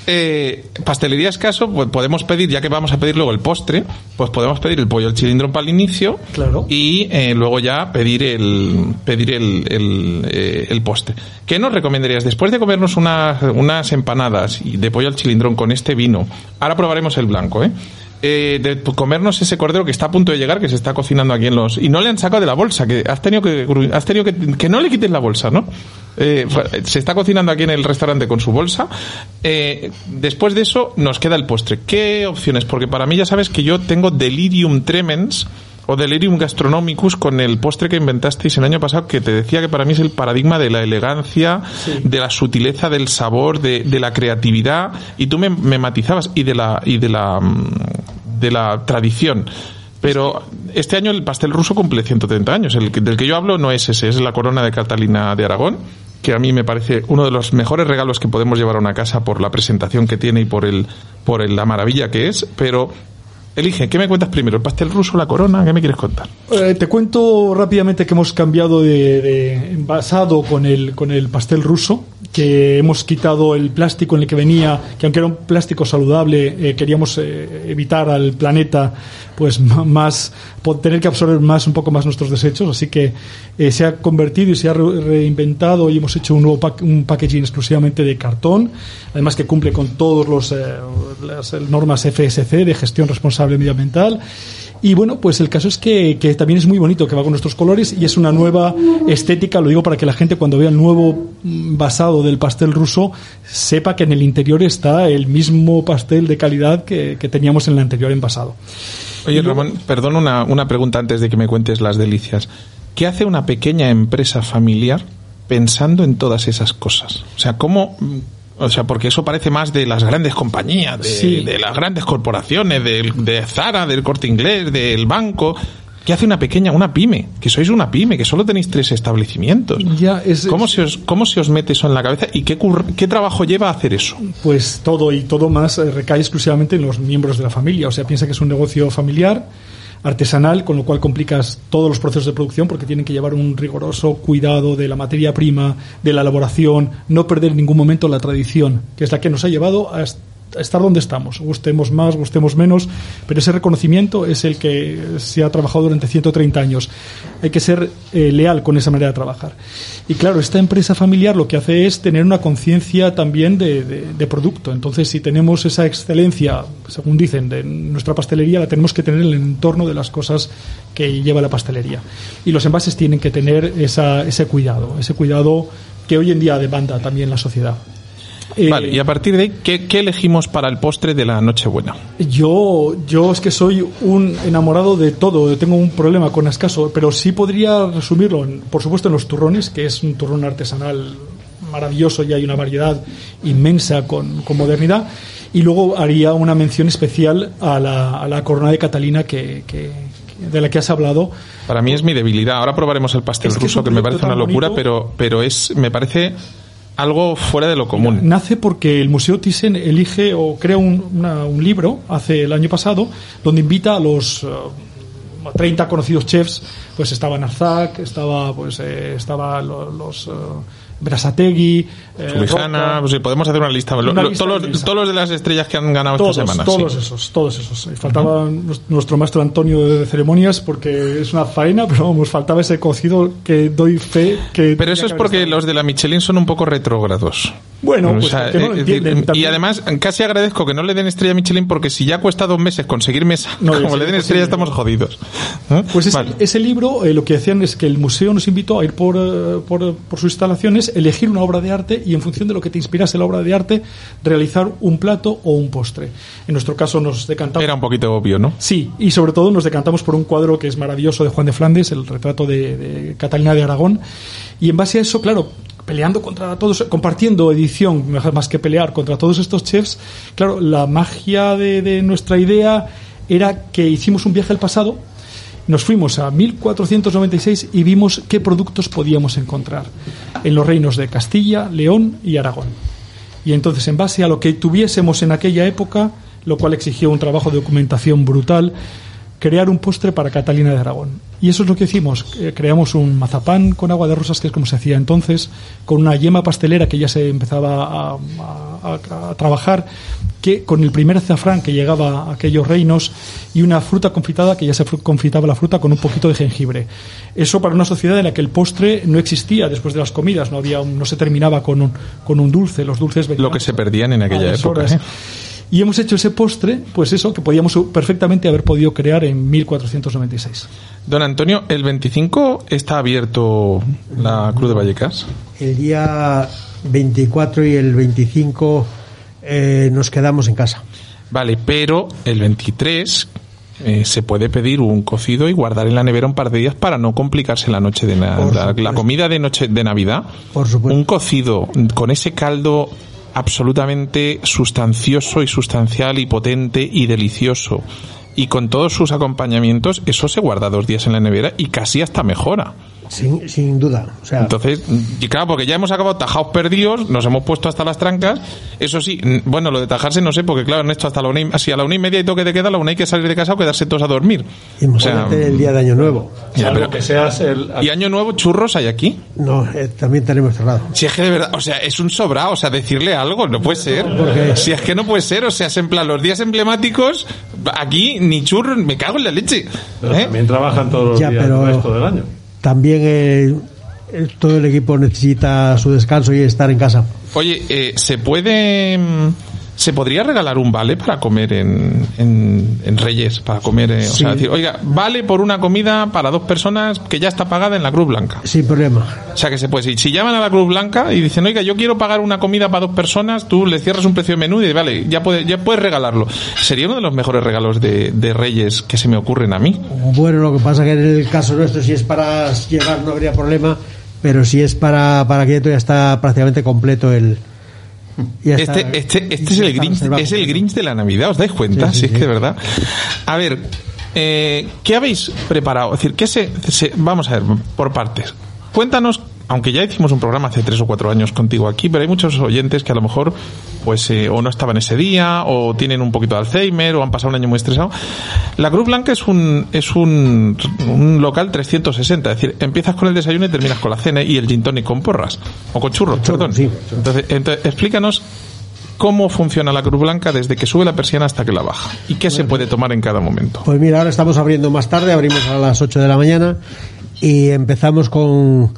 eh, pastelería escaso, pues podemos pedir, ya que vamos a pedir luego el postre, pues podemos pedir el pollo al cilindro para el inicio. Claro. Y eh, luego ya pedir el, pedir el, el, eh, el postre. ¿Qué nos recomendarías? Después de comernos unas, unas empanadas y de pollo al cilindrón con este vino, ahora probaremos el blanco, ¿eh? Eh, de comernos ese cordero que está a punto de llegar, que se está cocinando aquí en los... Y no le han sacado de la bolsa, que has tenido que... Has tenido que, que no le quiten la bolsa, ¿no? Eh, se está cocinando aquí en el restaurante con su bolsa. Eh, después de eso nos queda el postre. ¿Qué opciones? Porque para mí ya sabes que yo tengo delirium tremens o delirium gastronomicus con el postre que inventasteis el año pasado, que te decía que para mí es el paradigma de la elegancia, de la sutileza del sabor, de, de la creatividad, y tú me, me matizabas, y de la, y de la, mm, de la tradición. Pero este año el pastel ruso cumple 130 años. El que- del que yo hablo no es ese, es la corona de Catalina de Aragón, que a mí me parece uno de los mejores regalos que podemos llevar a una casa por la presentación que tiene y por el, por el- la maravilla que es. Pero elige, ¿qué me cuentas primero? ¿El pastel ruso, la corona? ¿Qué me quieres contar? Eh, te cuento rápidamente que hemos cambiado de, de envasado con el, con el pastel ruso, que hemos quitado el plástico en el que venía, que aunque era un plástico saludable, eh, queríamos eh, evitar al planeta pues *laughs* más tener que absorber más un poco más nuestros desechos, así que eh, se ha convertido y se ha re- reinventado y hemos hecho un nuevo un packaging exclusivamente de cartón, además que cumple con todos los eh, las normas FSC de gestión responsable medioambiental y bueno, pues el caso es que, que también es muy bonito, que va con nuestros colores y es una nueva estética, lo digo para que la gente cuando vea el nuevo mm, basado del pastel ruso sepa que en el interior está el mismo pastel de calidad que, que teníamos en el anterior envasado. Oye, Ramón, perdón una, una pregunta antes de que me cuentes las delicias. ¿Qué hace una pequeña empresa familiar pensando en todas esas cosas? O sea, ¿cómo...? O sea, porque eso parece más de las grandes compañías, de, Sí. de las grandes corporaciones, del- de, Zara, del Corte Inglés, del banco. ¿Qué hace una pequeña, una pyme? Que sois una pyme, que solo tenéis tres establecimientos. Ya es, ¿Cómo se, os, ¿Cómo se os mete eso en la cabeza y qué, qué trabajo lleva hacer eso? Pues todo y todo más eh, recae exclusivamente en los miembros de la familia. O sea, piensa que es un negocio familiar, artesanal, con lo cual complicas todos los procesos de producción porque tienen que llevar un riguroso cuidado de la materia prima, de la elaboración, no perder en ningún momento la tradición, que es la que nos ha llevado a est- a estar donde estamos. Gustemos más, gustemos menos, pero ese reconocimiento es el que se ha trabajado durante 130 años. Hay que ser eh, leal con esa manera de trabajar. Y claro, esta empresa familiar lo que hace es tener una conciencia también de, producto. Entonces, si tenemos esa excelencia, según dicen, de nuestra pastelería, la tenemos que tener en el entorno de las cosas que lleva la pastelería. Y los envases tienen que tener esa- ese cuidado, ese cuidado que hoy en día demanda también la sociedad. Eh, Vale, y a partir de ahí, ¿qué, qué elegimos para el postre de la Nochebuena? Yo, yo es que soy un enamorado de todo, tengo un problema con escaso, pero sí podría resumirlo, en- por supuesto, en los turrones, que es un turrón artesanal maravilloso y hay una variedad inmensa con, con modernidad. Y luego haría una mención especial a la, a la corona de Catalina que, que- de la que has hablado. Para mí es mi debilidad. Ahora probaremos el pastel Es que ruso, que me parece una locura, bonito. pero, pero es, me parece algo fuera de lo común. Nace porque el Museo Thyssen elige o crea un, una- un libro hace el año pasado donde invita a los eh, 30 conocidos chefs, pues estaba Narzak, estaba pues eh, estaba lo- los, eh, Brasategui, eh, Subijana, pues sí, podemos hacer una lista. Una lo- lista todos, los, todos los de las estrellas que han ganado todos, esta semana. todos sí. esos, todos esos. Y faltaba nues- nuestro maestro Antonio de ceremonias porque es una faena, *laughs* pero vamos, faltaba ese cocido que doy fe que Pero eso que es porque estado. los de la Michelin son un poco retrógrados. Bueno, O pues sea, porque no lo decir, entienden. y además casi agradezco que no le den estrella Michelin porque si ya cuesta dos meses conseguir mesa, No, como le den estrella estamos jodidos. ¿Eh? Pues ese, Vale. ese libro eh, lo que hacían es que el museo nos invitó a ir por, eh, por, por sus instalaciones, elegir una obra de arte y en función de lo que te inspirase la obra de arte, realizar un plato o un postre. En nuestro caso nos decantamos. Era un poquito obvio, ¿no? Sí, y sobre todo nos decantamos por un cuadro que es maravilloso de Juan de Flandes, el retrato de, de Catalina de Aragón. Y en base a eso, claro, peleando contra todos, compartiendo edición, más que pelear contra todos estos chefs, claro, la magia de, de nuestra idea era que hicimos un viaje al pasado, nos fuimos a 1496 y vimos qué productos podíamos encontrar en los reinos de Castilla, León y Aragón. Y entonces, en base a lo que tuviésemos en aquella época, lo cual exigió un trabajo de documentación brutal, crear un postre para Catalina de Aragón. Y eso es lo que hicimos. Eh, creamos un mazapán con agua de rosas, que es como se hacía entonces, con una yema pastelera que ya se empezaba a, a- a- a trabajar, que con el primer azafrán que llegaba a aquellos reinos y una fruta confitada que ya se confitaba la fruta con un poquito de jengibre. Eso para una sociedad en la que el postre no existía después de las comidas, no había un- no se terminaba con un, con un dulce, los dulces venían Lo que se perdían en aquella época. ¿eh? Y hemos hecho ese postre, pues eso, que podíamos perfectamente haber podido crear en 1496. Don Antonio, ¿el 25 está abierto la Cruz de Vallecas? El día 24 y el 25 eh, nos quedamos en casa. Vale, pero el 23 eh, se puede pedir un cocido y guardar en la nevera un par de días para no complicarse la noche de la, la comida de noche de Navidad. Por supuesto. Un cocido con ese caldo absolutamente sustancioso y sustancial y potente y delicioso y con todos sus acompañamientos, eso se guarda dos días en la nevera y casi hasta mejora. Sin, sin duda. O sea, Entonces, y claro, porque ya hemos acabado tajados perdidos, nos hemos puesto hasta las trancas. Eso sí, bueno, lo de tajarse no sé, porque claro, en esto hasta la una y, si a la una y media y toque de queda, a la una hay que salir de casa o quedarse todos a dormir. O sea, el día de Año Nuevo. ya, pero- que seas el... y año nuevo, churros hay aquí. No, eh, también tenemos cerrado. Si es que de verdad, o sea, es un sobrado, o sea, decirle algo, no puede ser. Si es que no puede ser, o sea, es en plan, los días emblemáticos, aquí ni churros, me cago en la leche. Pero ¿eh? También trabajan todos los Ya, días pero- el resto del año. También eh, eh, todo el equipo necesita su descanso y estar en casa. Oye, eh, ¿se puede... ¿Se podría regalar un vale para comer en, en, en Reyes? Para comer, eh, o Sí. sea, decir, oiga, vale por una comida para dos personas que ya está pagada en la Cruz Blanca. Sin problema. O sea, que se puede, si, si llaman a la Cruz Blanca y dicen, oiga, yo quiero pagar una comida para dos personas, tú le cierras un precio de menú y vale, ya, puede, ya puedes regalarlo. Sería uno de los mejores regalos de, de Reyes que se me ocurren a mí. Bueno, lo que pasa que en el caso nuestro, si es para llevar, no habría problema, pero si es para, para quieto, ya está prácticamente completo el. Este, este, este es el Grinch, es el Grinch de la Navidad, ¿os dais cuenta? Sí, sí, si es sí. que de verdad. A ver, eh, ¿qué habéis preparado? Es decir, ¿qué se, se- vamos a ver, por partes. Cuéntanos, aunque ya hicimos un programa hace tres o cuatro años contigo aquí, pero hay muchos oyentes que a lo mejor, pues, eh, o no estaban ese día, o tienen un poquito de Alzheimer, o han pasado un año muy estresado. La Cruz Blanca es un, es un, un local 360, es decir, empiezas con el desayuno y terminas con la cena y el gin tonic con porras, o con churros, perdón. sí. Entonces, entonces, explícanos cómo funciona la Cruz Blanca desde que sube la persiana hasta que la baja y qué se puede tomar en cada momento. Pues mira, ahora estamos abriendo más tarde, abrimos a las 8 de la mañana y empezamos con,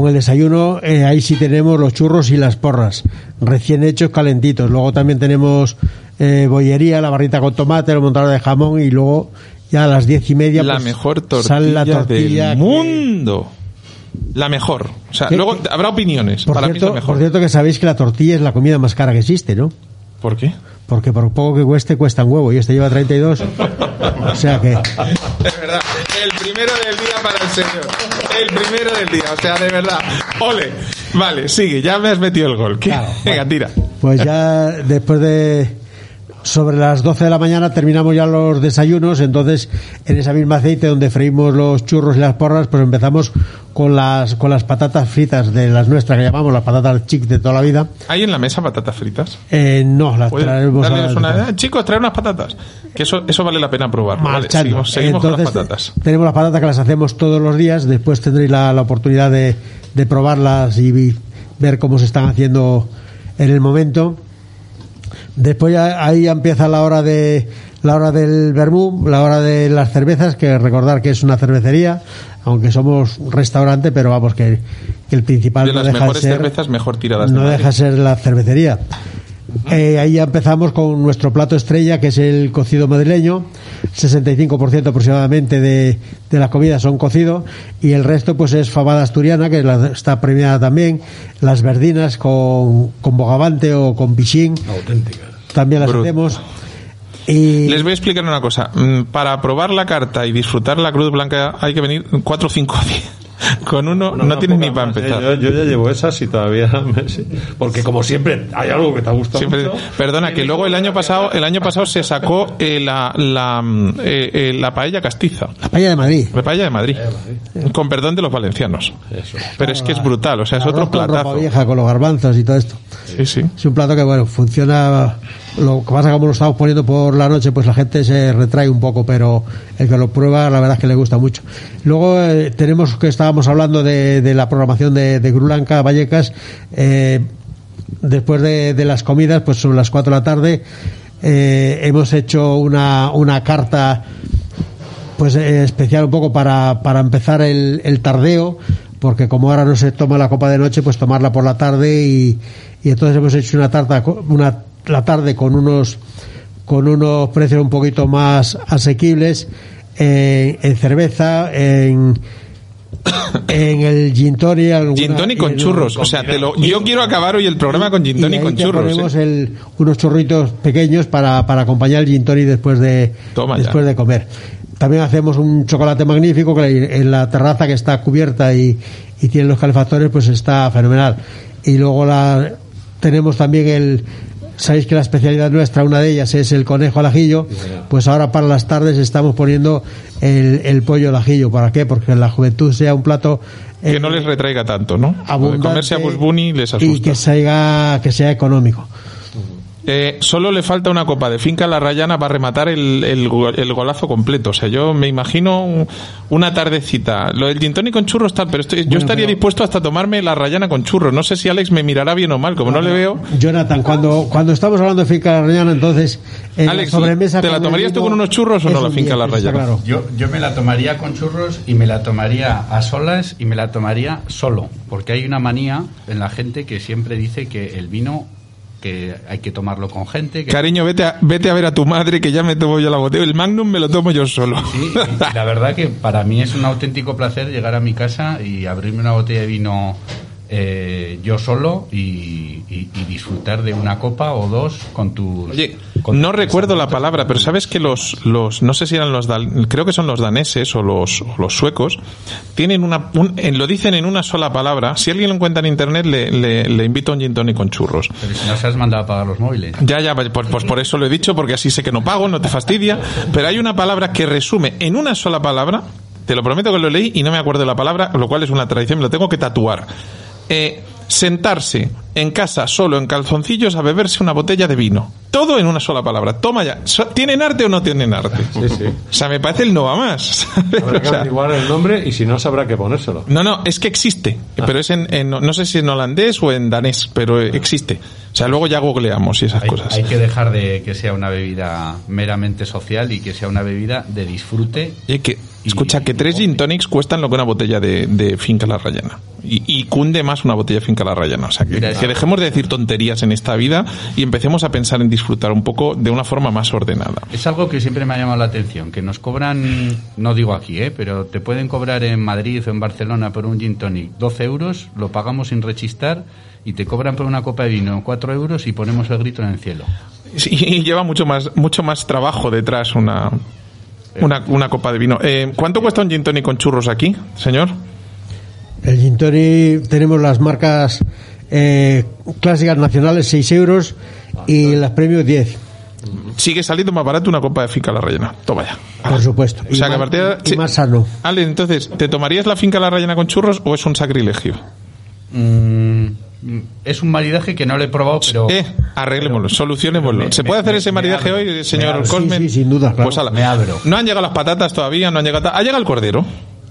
con el desayuno. eh, ahí sí tenemos los churros y las porras, recién hechos, calentitos. Luego también tenemos eh, bollería, la barrita con tomate, el montado de jamón y luego ya a las diez y media la pues, mejor tortilla, sale la tortilla del que- mundo. La mejor. O sea, ¿Qué- luego habrá opiniones. Por Para mí cierto, la mejor. por cierto que sabéis que la tortilla es la comida más cara que existe, ¿no? ¿Por qué? Porque por poco que cueste, cuesta un huevo y este lleva 32. O sea que... Es verdad. El primero del día para el señor. El primero del día. O sea, de verdad. Ole. Vale, sigue. Ya me has metido el gol. Claro, *laughs* Venga, tira. Pues ya después de sobre las 12 de la mañana terminamos ya los desayunos, entonces en esa misma aceite donde freímos los churros y las porras, pues empezamos con las con las patatas fritas de las nuestras que llamamos las patatas chic de toda la vida. ¿Hay en la mesa patatas fritas? Eh, no, las traemos a la- chicos, traer unas patatas. Que eso, eso vale la pena probar. Vale, seguimos, seguimos con las patatas. Tenemos las patatas que las hacemos todos los días, después tendréis la, la oportunidad de, de probarlas y ver cómo se están haciendo en el momento. Después ya, ahí ya empieza la hora de la hora del vermú, la hora de las cervezas, que recordar que es una cervecería. aunque somos un restaurante, pero vamos, que, que el principal De no las deja de ser, cervezas mejor tiradas de no Madrid. deja de ser la cervecería. Eh, ahí ya empezamos con nuestro plato estrella, que es el cocido madrileño. 65% aproximadamente de, de la comida son cocido y el resto pues es fabada asturiana, que la- está premiada también. Las verdinas con, con bogavante o con pichín, Auténtica. también las Brut. hacemos. Y Les voy a explicar una cosa. Mm, Para probar la carta y disfrutar la cruz blanca hay que venir 4 o 5 días. *laughs* Con uno no, tienes ni para más, ¿eh? empezar. Yo, yo ya llevo esas y todavía *laughs* me- sí. porque como siempre hay algo que te gusta Siempre- mucho. perdona, que luego el año pasado, el año pasado se sacó eh, la, la, mm, eh, eh, la paella castiza, la paella de Madrid. la paella de Madrid, con perdón de los valencianos. Eso. Pero es que es brutal, o sea, es otro con ropa platazo. vieja con los garbanzos y todo esto. Sí, sí. Es un plato que, bueno, funciona. Lo que pasa como lo estamos poniendo por la noche, pues la gente se retrae un poco, pero el que lo prueba, la verdad es que le gusta mucho. Luego eh, tenemos que estábamos hablando de, de la programación de, de Grulanca Vallecas. eh, después de, de las comidas, pues son las 4 de la tarde. eh, hemos hecho una, una carta pues eh, especial un poco para, para empezar el, el tardeo, porque como ahora no se toma la copa de noche, pues tomarla por la tarde y, y entonces hemos hecho una tarta, una, la tarde con unos, con unos precios un poquito más asequibles eh, en cerveza, en, *coughs* en el gin tonic, alguna- Gin tonic con churros. O sea, te lo, yo quiero acabar hoy el programa con gin y tonic ahí con te churros. ponemos ¿eh? el- unos churritos pequeños para, para acompañar el gin tonic después de Toma ya. después de comer. También hacemos un chocolate magnífico que en la terraza que está cubierta y, y tiene los calefactores, pues está fenomenal. Y luego la tenemos también el sabéis que la especialidad nuestra, una de ellas es el conejo al ajillo, pues ahora para las tardes estamos poniendo el, el pollo al ajillo. ¿Para qué? Porque la juventud sea un plato Que eh, no les retraiga tanto, ¿no? Abundante comerse a Bugs Bunny les y asusta. que sea que sea económico. Eh, solo le falta una copa de finca La Rayana para rematar el, el, go- el golazo completo. O sea, yo me imagino un- una tardecita. Lo del gin tonic con churros tal, pero estoy- yo estaría pero- dispuesto hasta tomarme La Rayana con churros. No sé si Alex me mirará bien o mal, como no le veo. Jonathan, cuando, cuando estamos hablando de finca la rellana, entonces en Alex, la sobremesa ¿te la tomarías tú con unos churros o no la finca diez, La está claro. Yo, yo me la tomaría con churros y me la tomaría a solas y me la tomaría solo, porque hay una manía en la gente que siempre dice que el vino que hay que tomarlo con gente. Que Cariño, vete a, vete a ver a tu madre que ya me tomo yo la botella. El Magnum me lo tomo yo solo. Sí, la verdad que para mí es un auténtico placer llegar a mi casa y abrirme una botella de vino eh, yo solo y, y- y disfrutar de una copa o dos con tus... Oye, con no tus recuerdo la palabra, pero sabes que los, los no sé si eran los, creo que son los daneses o los, o los suecos, tienen una, un- lo dicen en una sola palabra. Si alguien lo encuentra en internet, le, le, le invito a un gin tonic con churros. Pero si no se has mandado a pagar los móviles. Ya, ya, pues, pues por eso lo he dicho, porque así sé que no pago, no te fastidia. Pero hay una palabra que resume en una sola palabra, te lo prometo que lo leí y no me acuerdo de la palabra, lo cual es una tradición, me lo tengo que tatuar. Eh, sentarse en casa solo en calzoncillos a beberse una botella de vino. Todo en una sola palabra. Toma ya. ¿Tienen arte o no tienen arte? Sí, sí. O sea, me parece el no va más. *laughs* Habrá O que sea, averiguar el nombre y si no sabrá que ponérselo. no, no, es que existe, pero es en, en- no sé si en holandés o en danés, pero existe. O sea, luego ya googleamos y esas Hay, cosas. hay que dejar de que sea una bebida meramente social y que sea una bebida de disfrute. Oye, que, Y- escucha, que tres gin tonics cuestan lo que una botella de, de Finca La Rayana. Y, y cunde más una botella de Finca La Rayana. O sea, que, dejemos de decir tonterías en esta vida y empecemos a pensar en disfrutar un poco de una forma más ordenada. Es algo que siempre me ha llamado la atención, que nos cobran, no digo aquí, ¿eh? pero te pueden cobrar en Madrid o en Barcelona por un gin tonic 12 euros, lo pagamos sin rechistar y te cobran por una copa de vino 4 euros y ponemos el grito en el cielo. Y, lleva mucho más, mucho más trabajo detrás una, una, una copa de vino. Eh, ¿Cuánto cuesta un gin tonic con churros aquí, señor? El gin tonic tenemos las marcas eh, clásicas nacionales 6 euros y las premios 10, Sigue saliendo más barato una copa de Finca La Rayana. Toma ya. por supuesto. O sea, y que más, partir de- y sí. más sano. Ale, entonces, ¿te tomarías la Finca La Rayana con churros o es un sacrilegio? Mm, es un maridaje que no lo he probado, pero... Eh, arreglémoslo, solucionémoslo. ¿Se puede hacer me- ese maridaje hoy, señor abro. Sí, Cosmen? sí, sin duda, claro. Pues ala. Me abro. No han llegado las patatas todavía, no han llegado... ¿Ha llegado el cordero?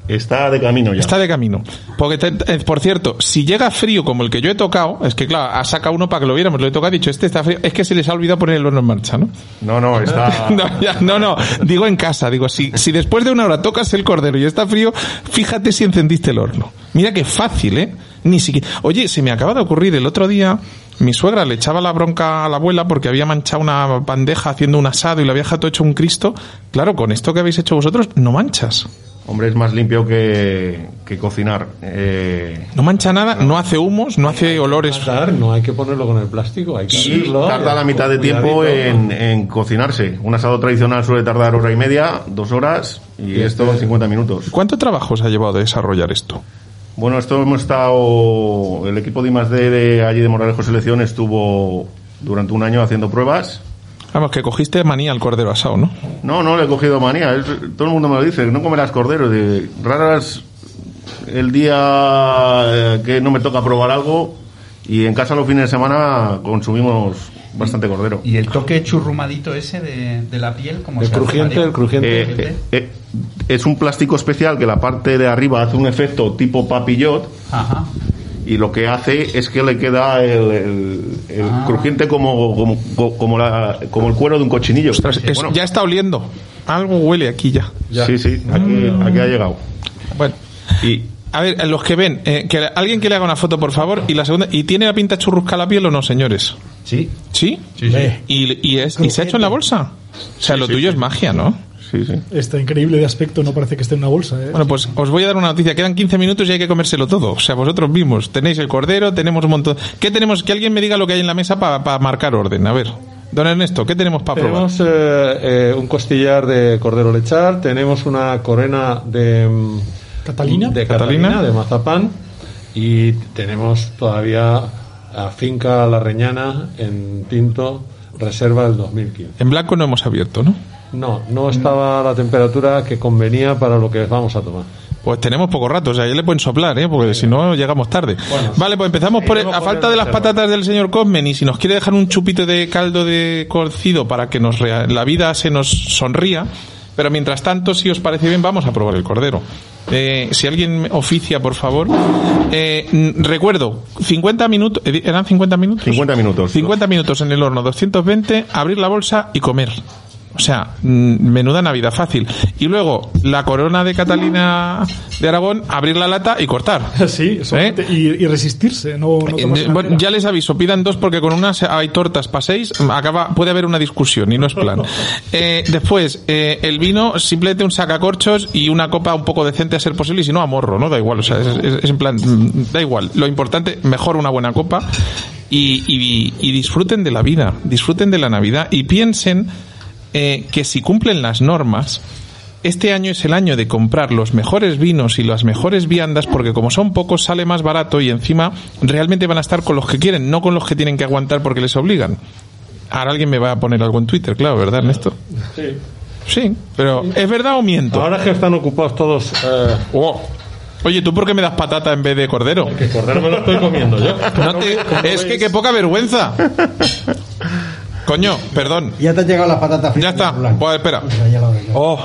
Está de camino ya. Está de camino. Porque, te- eh, por cierto, si llega frío como el que yo he tocado, es que claro, ha sacado uno para que lo viéramos, lo he tocado, ha dicho, este está frío, es que se les ha olvidado poner el horno en marcha, ¿no? No, no, está. *laughs* No, ya, no, no, digo en casa, digo, si, si después de una hora tocas el cordero y está frío, fíjate si encendiste el horno. Mira qué fácil, ¿eh? Ni siquiera... Oye, se me acaba de ocurrir el otro día, mi suegra le echaba la bronca a la abuela porque había manchado una bandeja haciendo un asado y lo había dejado hecho un Cristo. Claro, con esto que habéis hecho vosotros, no manchas. Hombre, es más limpio que, que cocinar. Eh, No mancha nada, no hace humos, no hace olores. Matar, no hay que ponerlo con el plástico, hay que y abrirlo. tarda la mitad de tiempo en, en cocinarse. Un asado tradicional suele tardar hora y media, dos horas, y esto en 50 minutos. ¿Cuánto trabajo os ha llevado de desarrollar esto? Bueno, esto hemos estado. El equipo de I+D de allí de Moralejo Selección estuvo durante un año haciendo pruebas. Vamos, que cogiste manía al cordero asado, ¿no? No, no le he cogido manía. Es- todo el mundo me lo dice. No comerás cordero. De, raras el día eh, que no me toca probar algo. Y en casa los fines de semana consumimos bastante cordero. ¿Y el toque churrumadito ese de, de la piel? como El crujiente, el crujiente. Eh, eh, eh, es un plástico especial que la parte de arriba hace un efecto tipo papillot. Ajá. y lo que hace es que le queda el, el- el Ah. crujiente como, como, como, la- como el cuero de un cochinillo. Ostras, es- Bueno, ya está oliendo. Algo huele aquí ya. Sí, sí, aquí, aquí ha llegado. Bueno. Y A ver, los que ven, eh, que alguien que le haga una foto, por favor. Y la segunda, ¿y tiene la pinta churrusca la piel o no, señores? Sí. ¿Sí? Sí, sí. ¿Y, y, es, ¿Y se ha hecho en la bolsa? O sea, lo tuyo es magia, ¿no? Sí, sí. Está increíble de aspecto, no parece que esté en una bolsa. ¿eh? Bueno, pues os voy a dar una noticia. Quedan 15 minutos y hay que comérselo todo. O sea, vosotros mismos. Tenéis el cordero, tenemos un montón. ¿Qué tenemos? Que alguien me diga lo que hay en la mesa para marcar orden. A ver. Don Ernesto, ¿qué tenemos para probar? Tenemos eh, eh, un costillar de cordero lechal, tenemos una corona de mm, ¿Catalina? de Catalina. Catalina, de mazapán y tenemos todavía a finca La Reñana en tinto reserva del 2015. En blanco no hemos abierto, ¿no? No, no estaba la temperatura que convenía para lo que vamos a tomar. Pues tenemos poco rato, o sea, ya le pueden soplar, ¿eh? porque si no llegamos tarde. vale, pues empezamos por, iremos a falta el de las patatas del señor Cosmen y si nos quiere dejar un chupito de caldo de cocido para que nos rea- la vida se nos sonría, pero mientras tanto, si os parece bien, vamos a probar el cordero. Eh, si alguien oficia, por favor. Eh, recuerdo, 50 minutos, eh, ¿eran 50 minutos? 50 minutos. 50 minutos en el horno, 220, abrir la bolsa y comer. O sea, mm, menuda Navidad fácil. Y luego, la corona de Catalina de Aragón, abrir la lata y cortar. *laughs* Sí, solamente- y, y resistirse, no, no Eh, tomarse bueno, ya les aviso, pidan dos porque con una se- hay tortas para seis, mm, acaba, puede haber una discusión y no es plan. *laughs* Eh, después, eh, el vino, simplemente un sacacorchos y una copa un poco decente a ser posible y si no, a morro, ¿no? Da igual, o sea, es, es- es en plan, mm, da igual. Lo importante, mejor una buena copa y, y- y disfruten de la vida, disfruten de la Navidad y piensen eh, que si cumplen las normas, este año es el año de comprar los mejores vinos y las mejores viandas porque como son pocos sale más barato y encima realmente van a estar con los que quieren, no con los que tienen que aguantar porque les obligan. Ahora alguien me va a poner algo en Twitter, claro, ¿verdad, Ernesto? Sí. Sí, pero ¿es verdad o miento? Ahora que están ocupados todos, eh, Oh. Oye, ¿tú por qué me das patata en vez de cordero? que cordero me lo estoy comiendo yo. No te- es que qué poca vergüenza. Coño, perdón. Ya te han llegado las patatas fritas. Ya está. Pues espera. Veo. Oh.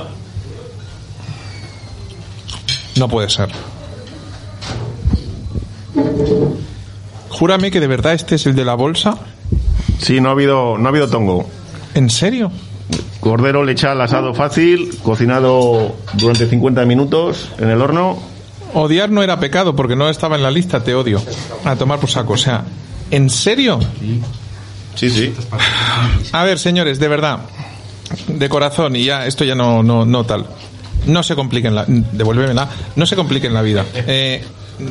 No puede ser. Júrame que de verdad este es el de la bolsa. Sí, no ha habido, no ha habido tongo. ¿En serio? Cordero lechal asado fácil, cocinado durante 50 minutos en el horno. Odiar no era pecado porque no estaba en la lista, te odio. A tomar por saco. O sea, ¿en serio? Sí, sí. A ver, señores, de verdad, de corazón, y ya, esto ya no, no, no tal. No se compliquen la, devuélvemela, no se compliquen la vida. Eh,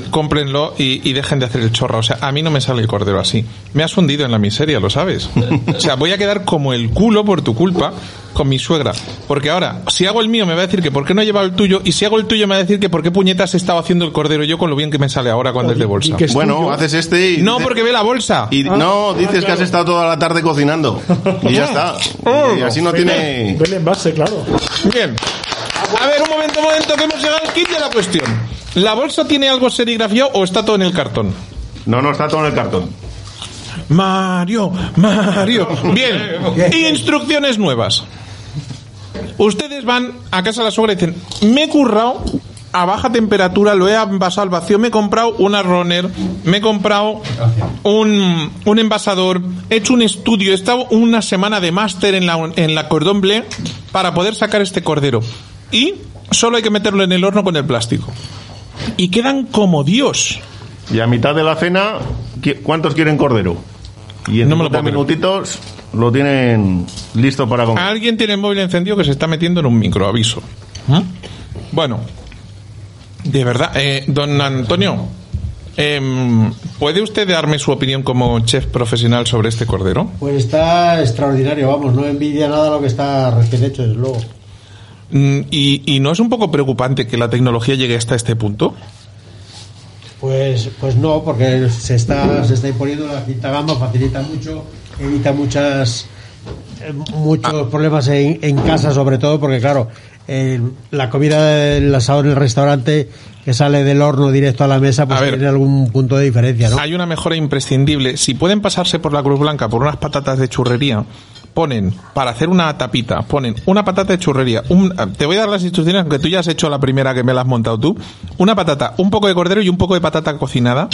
cómprenlo y, y dejen de hacer el chorra. O sea, a mí no me sale el cordero así. Me has hundido en la miseria, lo sabes. O sea, voy a quedar como el culo por tu culpa con mi suegra. Porque ahora, si hago el mío, me va a decir que por qué no he llevado el tuyo, y si hago el tuyo, me va a decir que por qué puñetas he estado haciendo el cordero yo con lo bien que me sale ahora cuando es de bolsa. y que es Bueno, tuyo. haces este y... No, porque ve la bolsa. Y no, dices que has estado toda la tarde cocinando. Y ya está. *laughs* Y así no tiene... Ve el envase, claro. Bien. A ver, un momento, un momento, que hemos llegado al kit de la cuestión. ¿La bolsa tiene algo serigrafiado o está todo en el cartón? No, no, está todo en el cartón. Mario, Mario. *laughs* Bien, instrucciones nuevas. Ustedes van a casa de la suegra y dicen, me he currado a baja temperatura, lo he envasado al vacío, me he comprado una runner, me he comprado un, un envasador, he hecho un estudio, he estado una semana de máster en la, en la Bleu para poder sacar este cordero. Y solo hay que meterlo en el horno con el plástico. Y quedan como Dios. Y a mitad de la cena, ¿qui- ¿cuántos quieren cordero? Y en No me lo 50 puedo creer. minutitos lo tienen listo para comer. Alguien tiene el móvil encendido que se está metiendo en un micro, aviso. ¿Mm? Bueno, de verdad, eh, don Antonio, em, ¿puede usted darme su opinión como chef profesional sobre este cordero? Pues está extraordinario, vamos, no envidia nada lo que está recién hecho, desde luego. Mm, ¿Y, y no es un poco preocupante que la tecnología llegue hasta este punto? Pues, pues no, porque se está, se está imponiendo la quinta gama, facilita mucho, evita muchas eh, muchos problemas en, en casa, sobre todo, porque claro, eh, la comida del asado en el restaurante que sale del horno directo a la mesa, pues A ver. tiene algún punto de diferencia, ¿no? Hay una mejora imprescindible. Si pueden pasarse por la Cruz Blanca por unas patatas de churrería, ponen, para hacer una tapita, ponen una patata de churrería. un- te voy a dar las instrucciones, aunque tú ya has hecho la primera que me la has montado tú. Una patata, un poco de cordero y un poco de patata cocinada.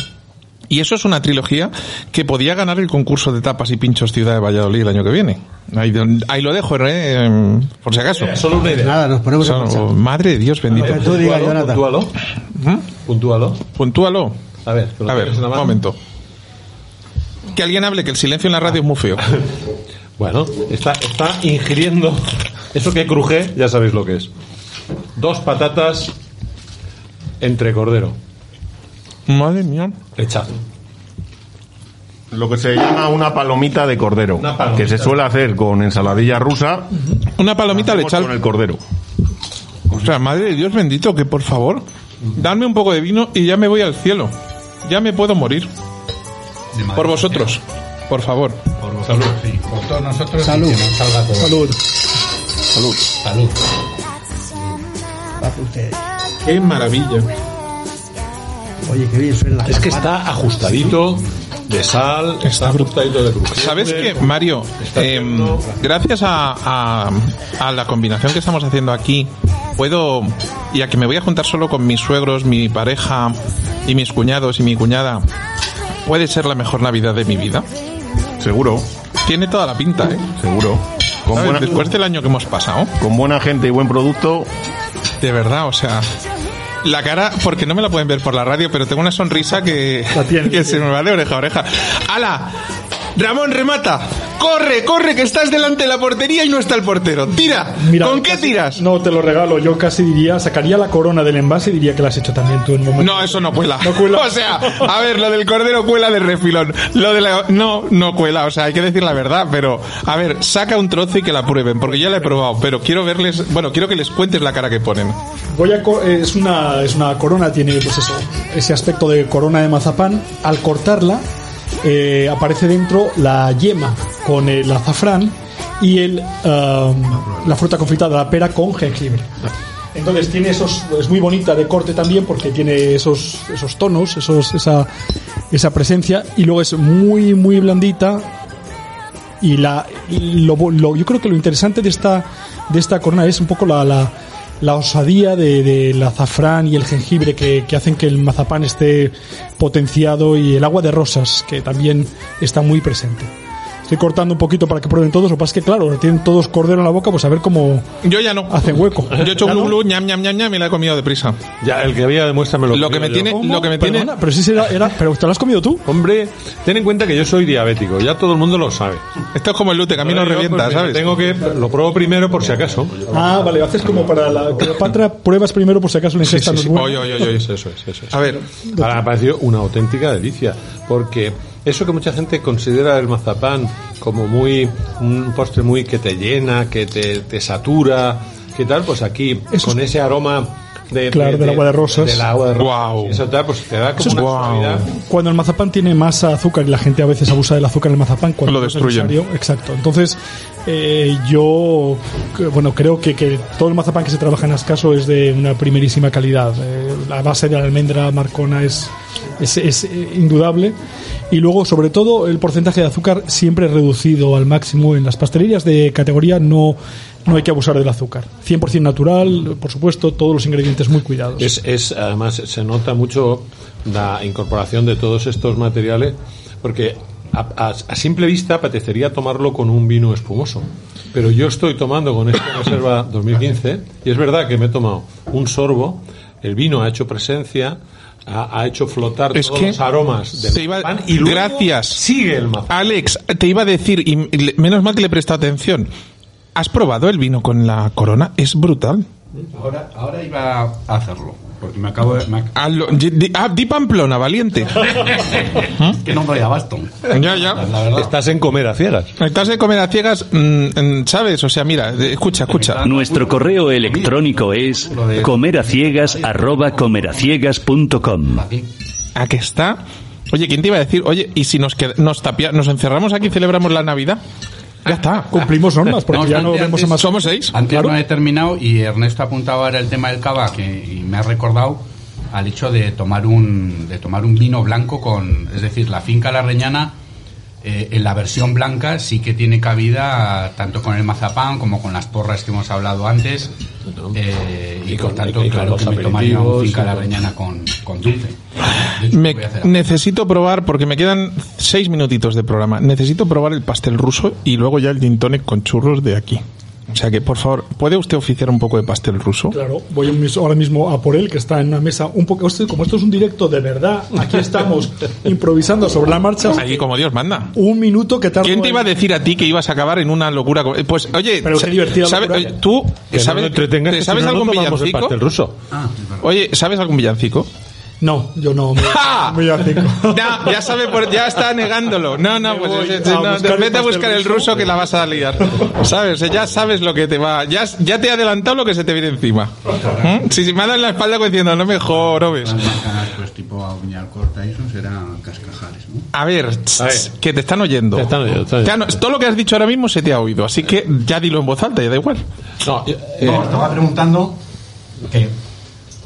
Y eso es una trilogía que podía ganar el concurso de tapas y pinchos Ciudad de Valladolid el año que viene. Ahí, lo dejo, ¿eh? Em, por si acaso. Solo una idea. Nada, nos ponemos a Son- pensar. madre de Dios bendito. Que tú digas, Jonathan. Puntúalo. Puntúalo. Puntúalo. A ver, A ver, un momento. Que alguien hable, que el silencio en la radio es muy feo. *laughs* Bueno, está, está ingiriendo eso que cruje, ya sabéis lo que es. Dos patatas entre cordero. Madre mía. Echado. Lo que se llama una palomita de cordero, Una palomita. que se suele hacer con ensaladilla rusa Una palomita le hacemos echar. con el cordero. O sea, madre de Dios bendito, que por favor, dadme un poco de vino y ya me voy al cielo. Ya me puedo morir. De Por vosotros. Por favor. Por vosotros, sí. Por todos nosotros. y Salud. que nos salga todo. Salud. Salud. Salud. Va por ustedes. Qué maravilla. Oye, qué bien suena Es que está ajustadito de sal, está ajustadito de cruje. ¿Sabes qué, Mario? Em, gracias a, a- a la combinación que estamos haciendo aquí, puedo, y a que me voy a juntar solo con mis suegros, mi pareja y mis cuñados y mi cuñada, puede ser la mejor Navidad de mi vida. Seguro, Tiene toda la pinta, ¿eh? seguro. Con buena, Después del año que hemos pasado, con buena gente y buen producto, de verdad, o sea, la cara, porque no me la pueden ver por la radio, pero tengo una sonrisa que, La tiene, que se me va de oreja a oreja. ¡Hala! Ramón, remata. Corre, corre, que estás delante de la portería y no está el portero. Tira. Mira, ¿Con qué tiras? No, te lo regalo. Yo casi diría, sacaría la corona del envase y diría que la has hecho también tú en un momento. No, eso no cuela. No cuela. *laughs* O sea, a ver, lo del cordero cuela de refilón. Lo de la... No, no cuela. O sea, hay que decir la verdad, pero... A ver, saca un trozo y que la prueben, porque ya la he probado, pero quiero verles... Bueno, quiero que les cuentes la cara que ponen. Voy a co- es una es una corona tiene pues eso ese aspecto de corona de mazapán al cortarla eh, aparece dentro la yema con el azafrán y el um, la fruta confitada la pera con jengibre. Entonces tiene esos es muy bonita de corte también porque tiene esos esos tonos esos esa esa presencia y luego es muy muy blandita y la yo creo que lo interesante de esta de esta corona es un poco la, la osadía de- del azafrán y el jengibre que, que hacen que el mazapán esté potenciado y el agua de rosas que también está muy presente estoy cortando un poquito para que prueben todos lo que pasa es que claro tienen todos cordero en la boca pues a ver cómo Yo ya no. hacen hueco Yo he hecho ¿Ya glu no? glu, ñam ñam ñam ñam y la he comido deprisa. Ya, el que había demuéstramelo. Lo que me tiene, ¿Cómo? lo que me tiene, Perdona, pero si ese era, era- pero te lo has comido tú Hombre, ten en cuenta que yo soy diabético, ya todo el mundo lo sabe. esto es como el lute, que a mí no pues, revienta, me ¿sabes? Tengo que lo pruebo primero por si acaso. ah vale haces como para la Cleopatra pruebas primero por si acaso la ingesta no es buena. Oye, oye, oye. Eso es, eso es. A ver, Ahora me ha parecido una auténtica delicia, porque eso que mucha gente considera el mazapán como muy un postre muy que te llena, que te, te satura, ¿qué tal? Pues aquí Eso con es- ese aroma de, Claro, del agua de rosas. del agua de rosas, Guau. eso tal, pues te da como una cuando el mazapán tiene más azúcar y la gente a veces abusa del azúcar en el mazapán cuando Lo destruyen. necesario, exacto entonces eh, yo que- bueno creo que, que todo el mazapán que se trabaja en Ascaso es de una primerísima calidad Eh, la base de la almendra marcona es es, es, eh, indudable Y luego, sobre todo, el porcentaje de azúcar siempre reducido al máximo. En las pastelerías de categoría no, no hay que abusar del azúcar. 100% natural, por supuesto, todos los ingredientes muy cuidados. Es, es, además, se nota mucho la incorporación de todos estos materiales, porque a, a- a simple vista apetecería tomarlo con un vino espumoso. Pero yo estoy tomando con esta *coughs* reserva 2015, y es verdad que me he tomado un sorbo, el vino ha hecho presencia, ha, ha hecho flotar Es todos que los aromas del se iba- mazapán, y luego gracias. sigue el mazapán. Alex, te iba a decir, y menos mal que le he prestado atención. ¿Has probado el vino con la corona? Es brutal. Ahora, ahora iba a hacerlo, porque me acabo de... me ac- Ah, lo- di, ah, di Pamplona, valiente. *laughs* que no doy abasto. ya, ya. La. Estás en comer a ciegas. Estás de comer a ciegas, mm, ¿sabes? O sea, mira, escucha, escucha. Nuestro correo electrónico es comeraciegas@comeraciegas.com. ¿A qué está? Oye, ¿quién te iba a decir? Oye, ¿y si nos, qued- nos, tapia- nos encerramos aquí y celebramos la Navidad? Ya está. Cumplimos normas, porque No ya no obstante, vemos antes- más. Somos seis. Antes Claro. no he terminado y Ernesto apuntaba ahora el tema del cava que y me ha recordado al hecho de tomar un de tomar un vino blanco con es decir la finca la reñana eh, en la versión blanca sí que tiene cabida tanto con el mazapán como con las porras que hemos hablado antes eh, y, Y por con- tanto y con claro los que me tomaría un finca la reñana con, con dulce hecho, Me- necesito probar, porque me quedan seis minutitos de programa, necesito probar el pastel ruso y luego ya el gin tonic con churros de aquí. O sea que, por favor, ¿puede usted oficiar un poco de pastel ruso? Claro, voy ahora mismo a por él, que está en una mesa un poco. Como esto es un directo de verdad, aquí estamos *laughs* improvisando sobre la marcha. Ahí como Dios manda. Un minuto que tardo ¿Quién te iba a decir a ti que ibas a acabar en una locura? Pues, oye, Pero qué divertida ¿sabe- oye, tú, Que no ¿sabes, ¿te que si sabes no, no algún villancico? pastel ruso. Oye, ¿sabes algún villancico? No, yo no. Me, *laughs* ¡Ja! me aplico. Ya, ya sabe, por- ya está negándolo. No, no, Me pues voy a no, buscar el vete a buscar el ruso. ruso que la vas a liar. ¿Sabes? Ya sabes lo que te va. Ya, ya te he adelantado lo que se te viene encima. ¿Mm? Si, si me ha dado en la espalda diciendo, no me jorobes. Las máquinas, pues tipo a uñal corta y eso será cascajares ¿no? A ver, tss, A ver. que te están oyendo. Te están oyendo, te están Te oyendo. han- todo lo que has dicho ahora mismo se te ha oído, así que ya dilo en voz alta, ya da igual. No, eh, No, estaba preguntando que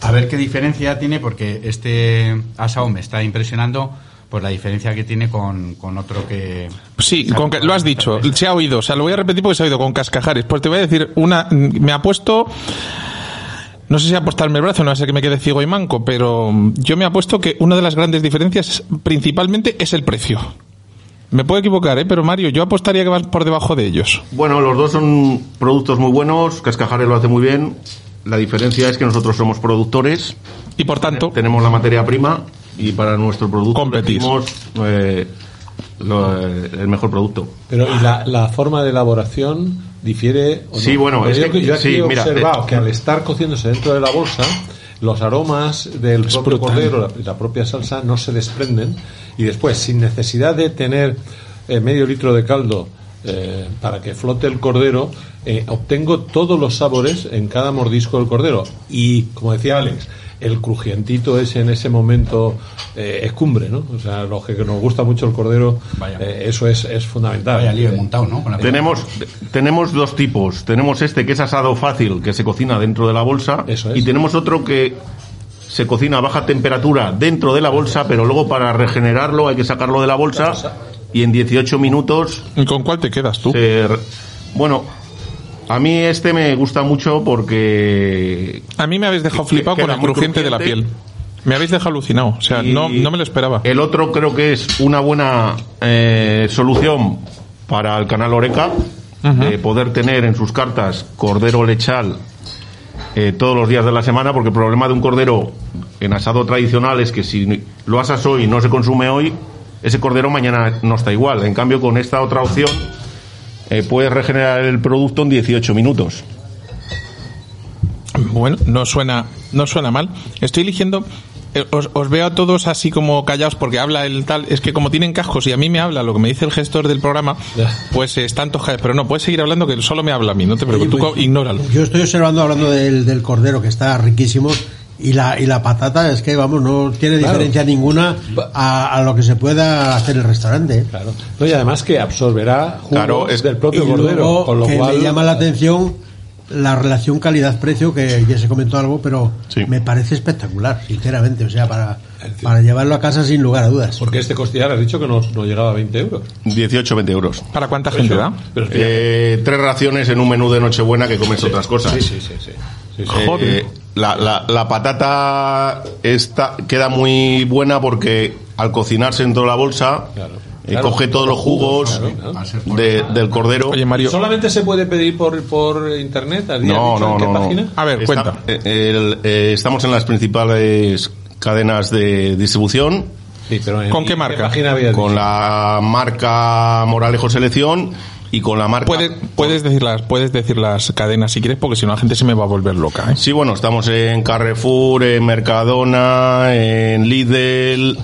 a ver qué diferencia tiene, porque este asado me está impresionando, pues la diferencia que tiene con, con otro que... Sí, con que- lo has dicho, se ha oído, o sea, lo voy a repetir porque se ha oído con cascajares. Pues te voy a decir una, me ha puesto, no sé si apostarme el brazo, no ser que me quede ciego y manco, pero yo me apuesto que una de las grandes diferencias principalmente es el precio. Me puedo equivocar, ¿eh? pero Mario, yo apostaría que vas por debajo de ellos. Bueno, los dos son productos muy buenos, Cascajares lo hace muy bien. La diferencia es que nosotros somos productores, Y por tanto, tenemos la materia prima y para nuestro producto Competís. elegimos, eh, lo- eh, el mejor producto. Pero ¿y la, la forma de elaboración difiere? o no? Sí, bueno, Porque es yo, que- yo aquí sí, he mira, observado eh, que al estar cociéndose dentro de la bolsa, los aromas del propio brutal. cordero, la, la propia salsa, no se desprenden y después, sin necesidad de tener eh, medio litro de caldo eh, para que flote el cordero, eh, obtengo todos los sabores en cada mordisco del cordero. Y, como decía Alex, el crujientito es en ese momento eh, es cumbre, ¿no? O sea, los que nos gusta mucho el cordero, eh, eso es, es fundamental. Vaya lío montado, ¿no? Con la Tenemos, tenemos dos tipos. Tenemos este que es asado fácil, que se cocina dentro de la bolsa. Eso es. Y tenemos otro que se cocina a baja temperatura dentro de la bolsa, pero luego para regenerarlo hay que sacarlo de la bolsa. Y en 18 minutos ¿y con cuál te quedas tú? se Bueno, a mí este me gusta mucho porque A mí me habéis dejado flipado con el crujiente de la piel. Me habéis dejado alucinado, o sea, no, no me lo esperaba. El otro creo que es una buena eh, solución para el canal Oreca, de poder tener en sus cartas cordero lechal eh, todos los días de la semana, porque el problema de un cordero en asado tradicional es que si lo asas hoy y no se consume hoy, ese cordero mañana no está igual. En cambio, con esta otra opción, eh, puedes regenerar el producto en 18 minutos. Bueno, no suena, no suena mal. Estoy eligiendo. eh, Os, os veo a todos así como callados porque habla el tal. Es que como tienen cascos y a mí me habla lo que me dice el gestor del programa, pues eh, están tojados. Pero no, puedes seguir hablando que solo me habla a mí, no te preocupes. Tú Oye, pues, ignóralo. Yo estoy observando, hablando del, del cordero, que está riquísimo, y la, y la patata es que, vamos, no tiene Claro. diferencia ninguna a, a lo que se pueda hacer en el restaurante. Claro. No, y además que absorberá jugos Claro, es- del propio y cordero, luego, con lo que cual me llama la atención la relación calidad-precio, que ya se comentó algo, pero Sí. me parece espectacular, sinceramente. O sea, para, para llevarlo a casa sin lugar a dudas. Porque este costillar has dicho que no, no llegaba a 20 euros. 18, 20 euros. ¿Para cuánta gente da? Pero Eh, tres raciones en un menú de Nochebuena que comes otras cosas. sí, sí, sí, sí. Sí, sí. Eh, la, la- la patata está, queda muy buena porque al cocinarse dentro de la bolsa Claro. eh, Claro. coge todos los jugos Claro, claro. de- del cordero. Oye, Mario, ¿Solamente se puede pedir por, por internet? ¿Has no, dicho no, en qué no, no. página? A ver, Está- cuenta. eh, el- eh, estamos en las principales cadenas de distribución Sí, pero en- ¿Con qué ¿en marca? con dicho? la marca Moralejo Selección y con la marca Puedes, puedes, decir las, puedes decir las cadenas si quieres, porque si no la gente se me va a volver loca. ¿eh? Sí, bueno, estamos en Carrefour, en Mercadona, en Lidl,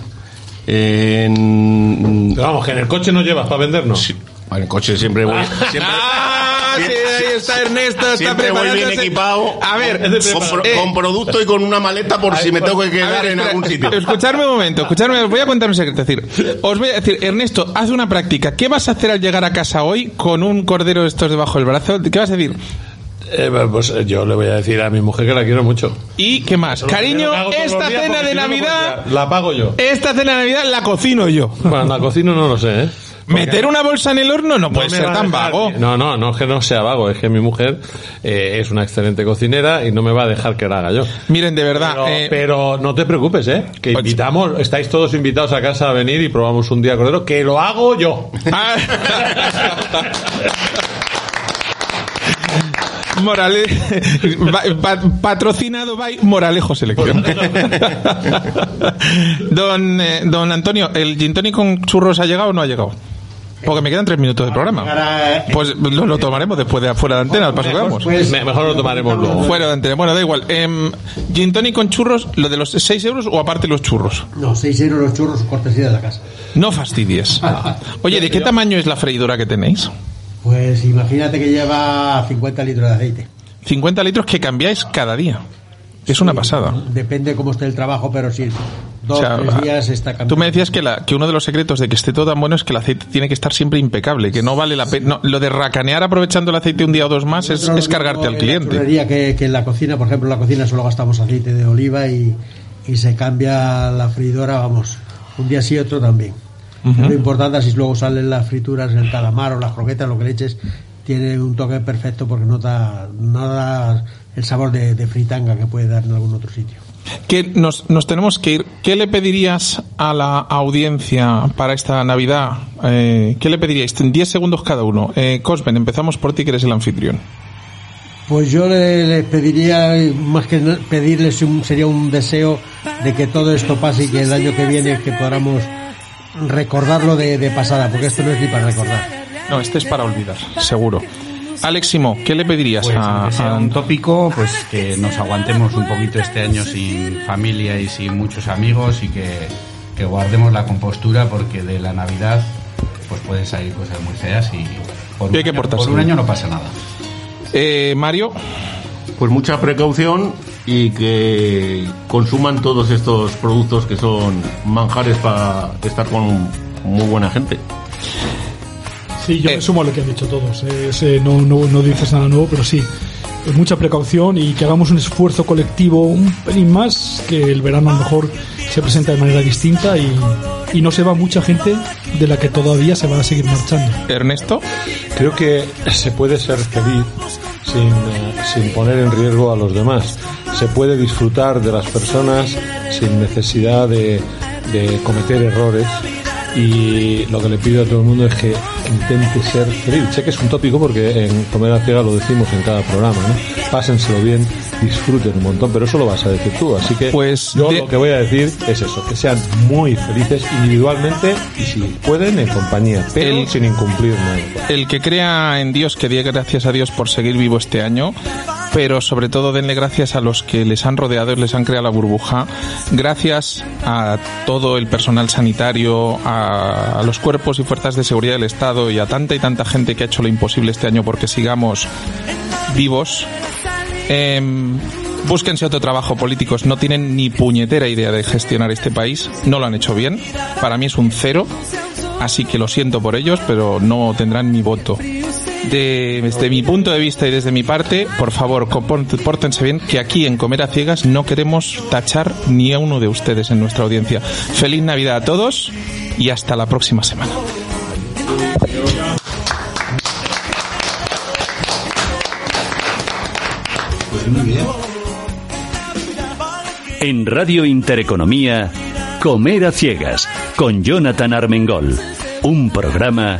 en... Pero vamos, que en el coche no llevas para vendernos. Sí, en el coche siempre voy... *laughs* Siempre, está Ernesto, está siempre voy bien preparándose. equipado. A ver, con, pro- eh, con producto y con una maleta por si me tengo que quedar ver, en espera, algún sitio. Escuchadme un momento, escuchadme, os voy a contar un secreto. Es decir, os voy a decir, Ernesto, haz una práctica. ¿Qué vas a hacer al llegar a casa hoy con un cordero de estos debajo del brazo? ¿Qué vas a decir? Eh, pues eh, yo le voy a decir a mi mujer que la quiero mucho. ¿Y qué más? Cariño, esta cena de no Navidad. La pago yo. esta cena de Navidad la cocino yo. Bueno, la cocino no lo sé, ¿eh? Meter una bolsa en el horno no puede ser tan vago. No, no, no es que no sea vago, es que mi mujer eh, es una excelente cocinera y no me va a dejar que la haga yo. Miren, de verdad, Pero, eh, pero no te preocupes, ¿eh? Que Pues- invitamos, estáis todos invitados a casa a venir y probamos un día cordero, que lo hago yo. Ah. *laughs* Morale... va- pa- patrocinado by Moralejo Selección. *laughs* don, eh, don Antonio, ¿el gin tonic con churros ha llegado o no ha llegado? Porque me quedan tres minutos de programa. Pues lo, lo tomaremos después de fuera de antena, al paso que vamos. pues, Me- mejor lo tomaremos luego. Fuera de antena. Bueno, da igual. Em, gin tonic con churros, ¿lo de los 6 euros o aparte los churros? no, 6 euros los churros, cortesía de la casa. No fastidies. *laughs* Oye, ¿de qué tamaño es la freidora que tenéis? Pues imagínate que lleva 50 litros de aceite. 50 litros que cambiáis cada día. Es una pasada. Depende cómo esté el trabajo, pero sí, dos O sea, tres días está cambiando. Tú me decías que, la, que uno de los secretos de que esté todo tan bueno es que el aceite tiene que estar siempre impecable, que no vale la pena. no, lo de racanear aprovechando el aceite un día o dos más es, es cargarte al la cliente. churrería que, que en la cocina, por ejemplo, en la cocina solo gastamos aceite de oliva y, y se cambia la freidora, vamos, un día sí, otro también. Lo importante es si luego salen las frituras, el calamar o las croquetas, lo que le eches, tiene un toque perfecto porque no da, no da el sabor de, de fritanga que puede dar en algún otro sitio. Que nos, nos tenemos que ir. ¿Qué le pedirías a la audiencia para esta Navidad? Eh, ¿Qué le pediríais? En 10 segundos cada uno. Eh, Cosben, empezamos por ti, que eres el anfitrión. Pues yo le- les pediría, más que pedirles un, sería un deseo de que todo esto pase y que el año que viene que podamos recordarlo de, de pasada, porque esto no es ni para recordar. No, este es para olvidar, seguro. Aleximo, ¿qué le pedirías Pues, a, sea un tópico, pues que nos aguantemos un poquito este año sin familia y sin muchos amigos y que, que guardemos la compostura porque de la Navidad pues pueden salir cosas muy feas y por, Y hay un, que año, portarse por un bien. año no pasa nada. Eh, Mario? Pues mucha precaución y que consuman todos estos productos que son manjares para estar con muy buena gente. Sí, yo Eh. me sumo a lo que han dicho todos. eh, es, eh, no, no, no dices nada nuevo, pero sí. Mucha precaución y que hagamos un esfuerzo colectivo un pelín más, que el verano a lo mejor se presenta de manera distinta y, y no se va mucha gente de la que todavía se va a seguir marchando. Ernesto? Creo que se puede ser feliz sin, eh, sin poner en riesgo a los demás. Se puede disfrutar de las personas sin necesidad de, de cometer errores. Y lo que le pido a todo el mundo es que intente ser feliz. Sé que es un tópico porque en Comer a Ciega lo decimos en cada programa, ¿no? Pásenselo bien, disfruten un montón, pero eso lo vas a decir tú. Así que Pues yo de- lo que voy a decir es eso, que sean muy felices individualmente y si pueden en compañía, pero El- sin incumplir nada. El que crea en Dios, que dé gracias a Dios por seguir vivo este año, pero sobre todo denle gracias a los que les han rodeado, les han creado la burbuja, gracias a todo el personal sanitario, a, los cuerpos y fuerzas de seguridad del Estado y a tanta y tanta gente que ha hecho lo imposible este año porque sigamos vivos. Em, búsquense otro trabajo políticos, no tienen ni puñetera idea de gestionar este país, no lo han hecho bien, para mí es un cero, así que lo siento por ellos, pero no tendrán mi voto desde mi punto de vista y desde mi parte, por favor, compórtense bien, que aquí en Comer a Ciegas no queremos tachar ni a uno de ustedes en nuestra audiencia. Feliz Navidad a todos y hasta la próxima semana. En Radio Intereconomía, Comer a Ciegas, con Jonathan Armengol. Un programa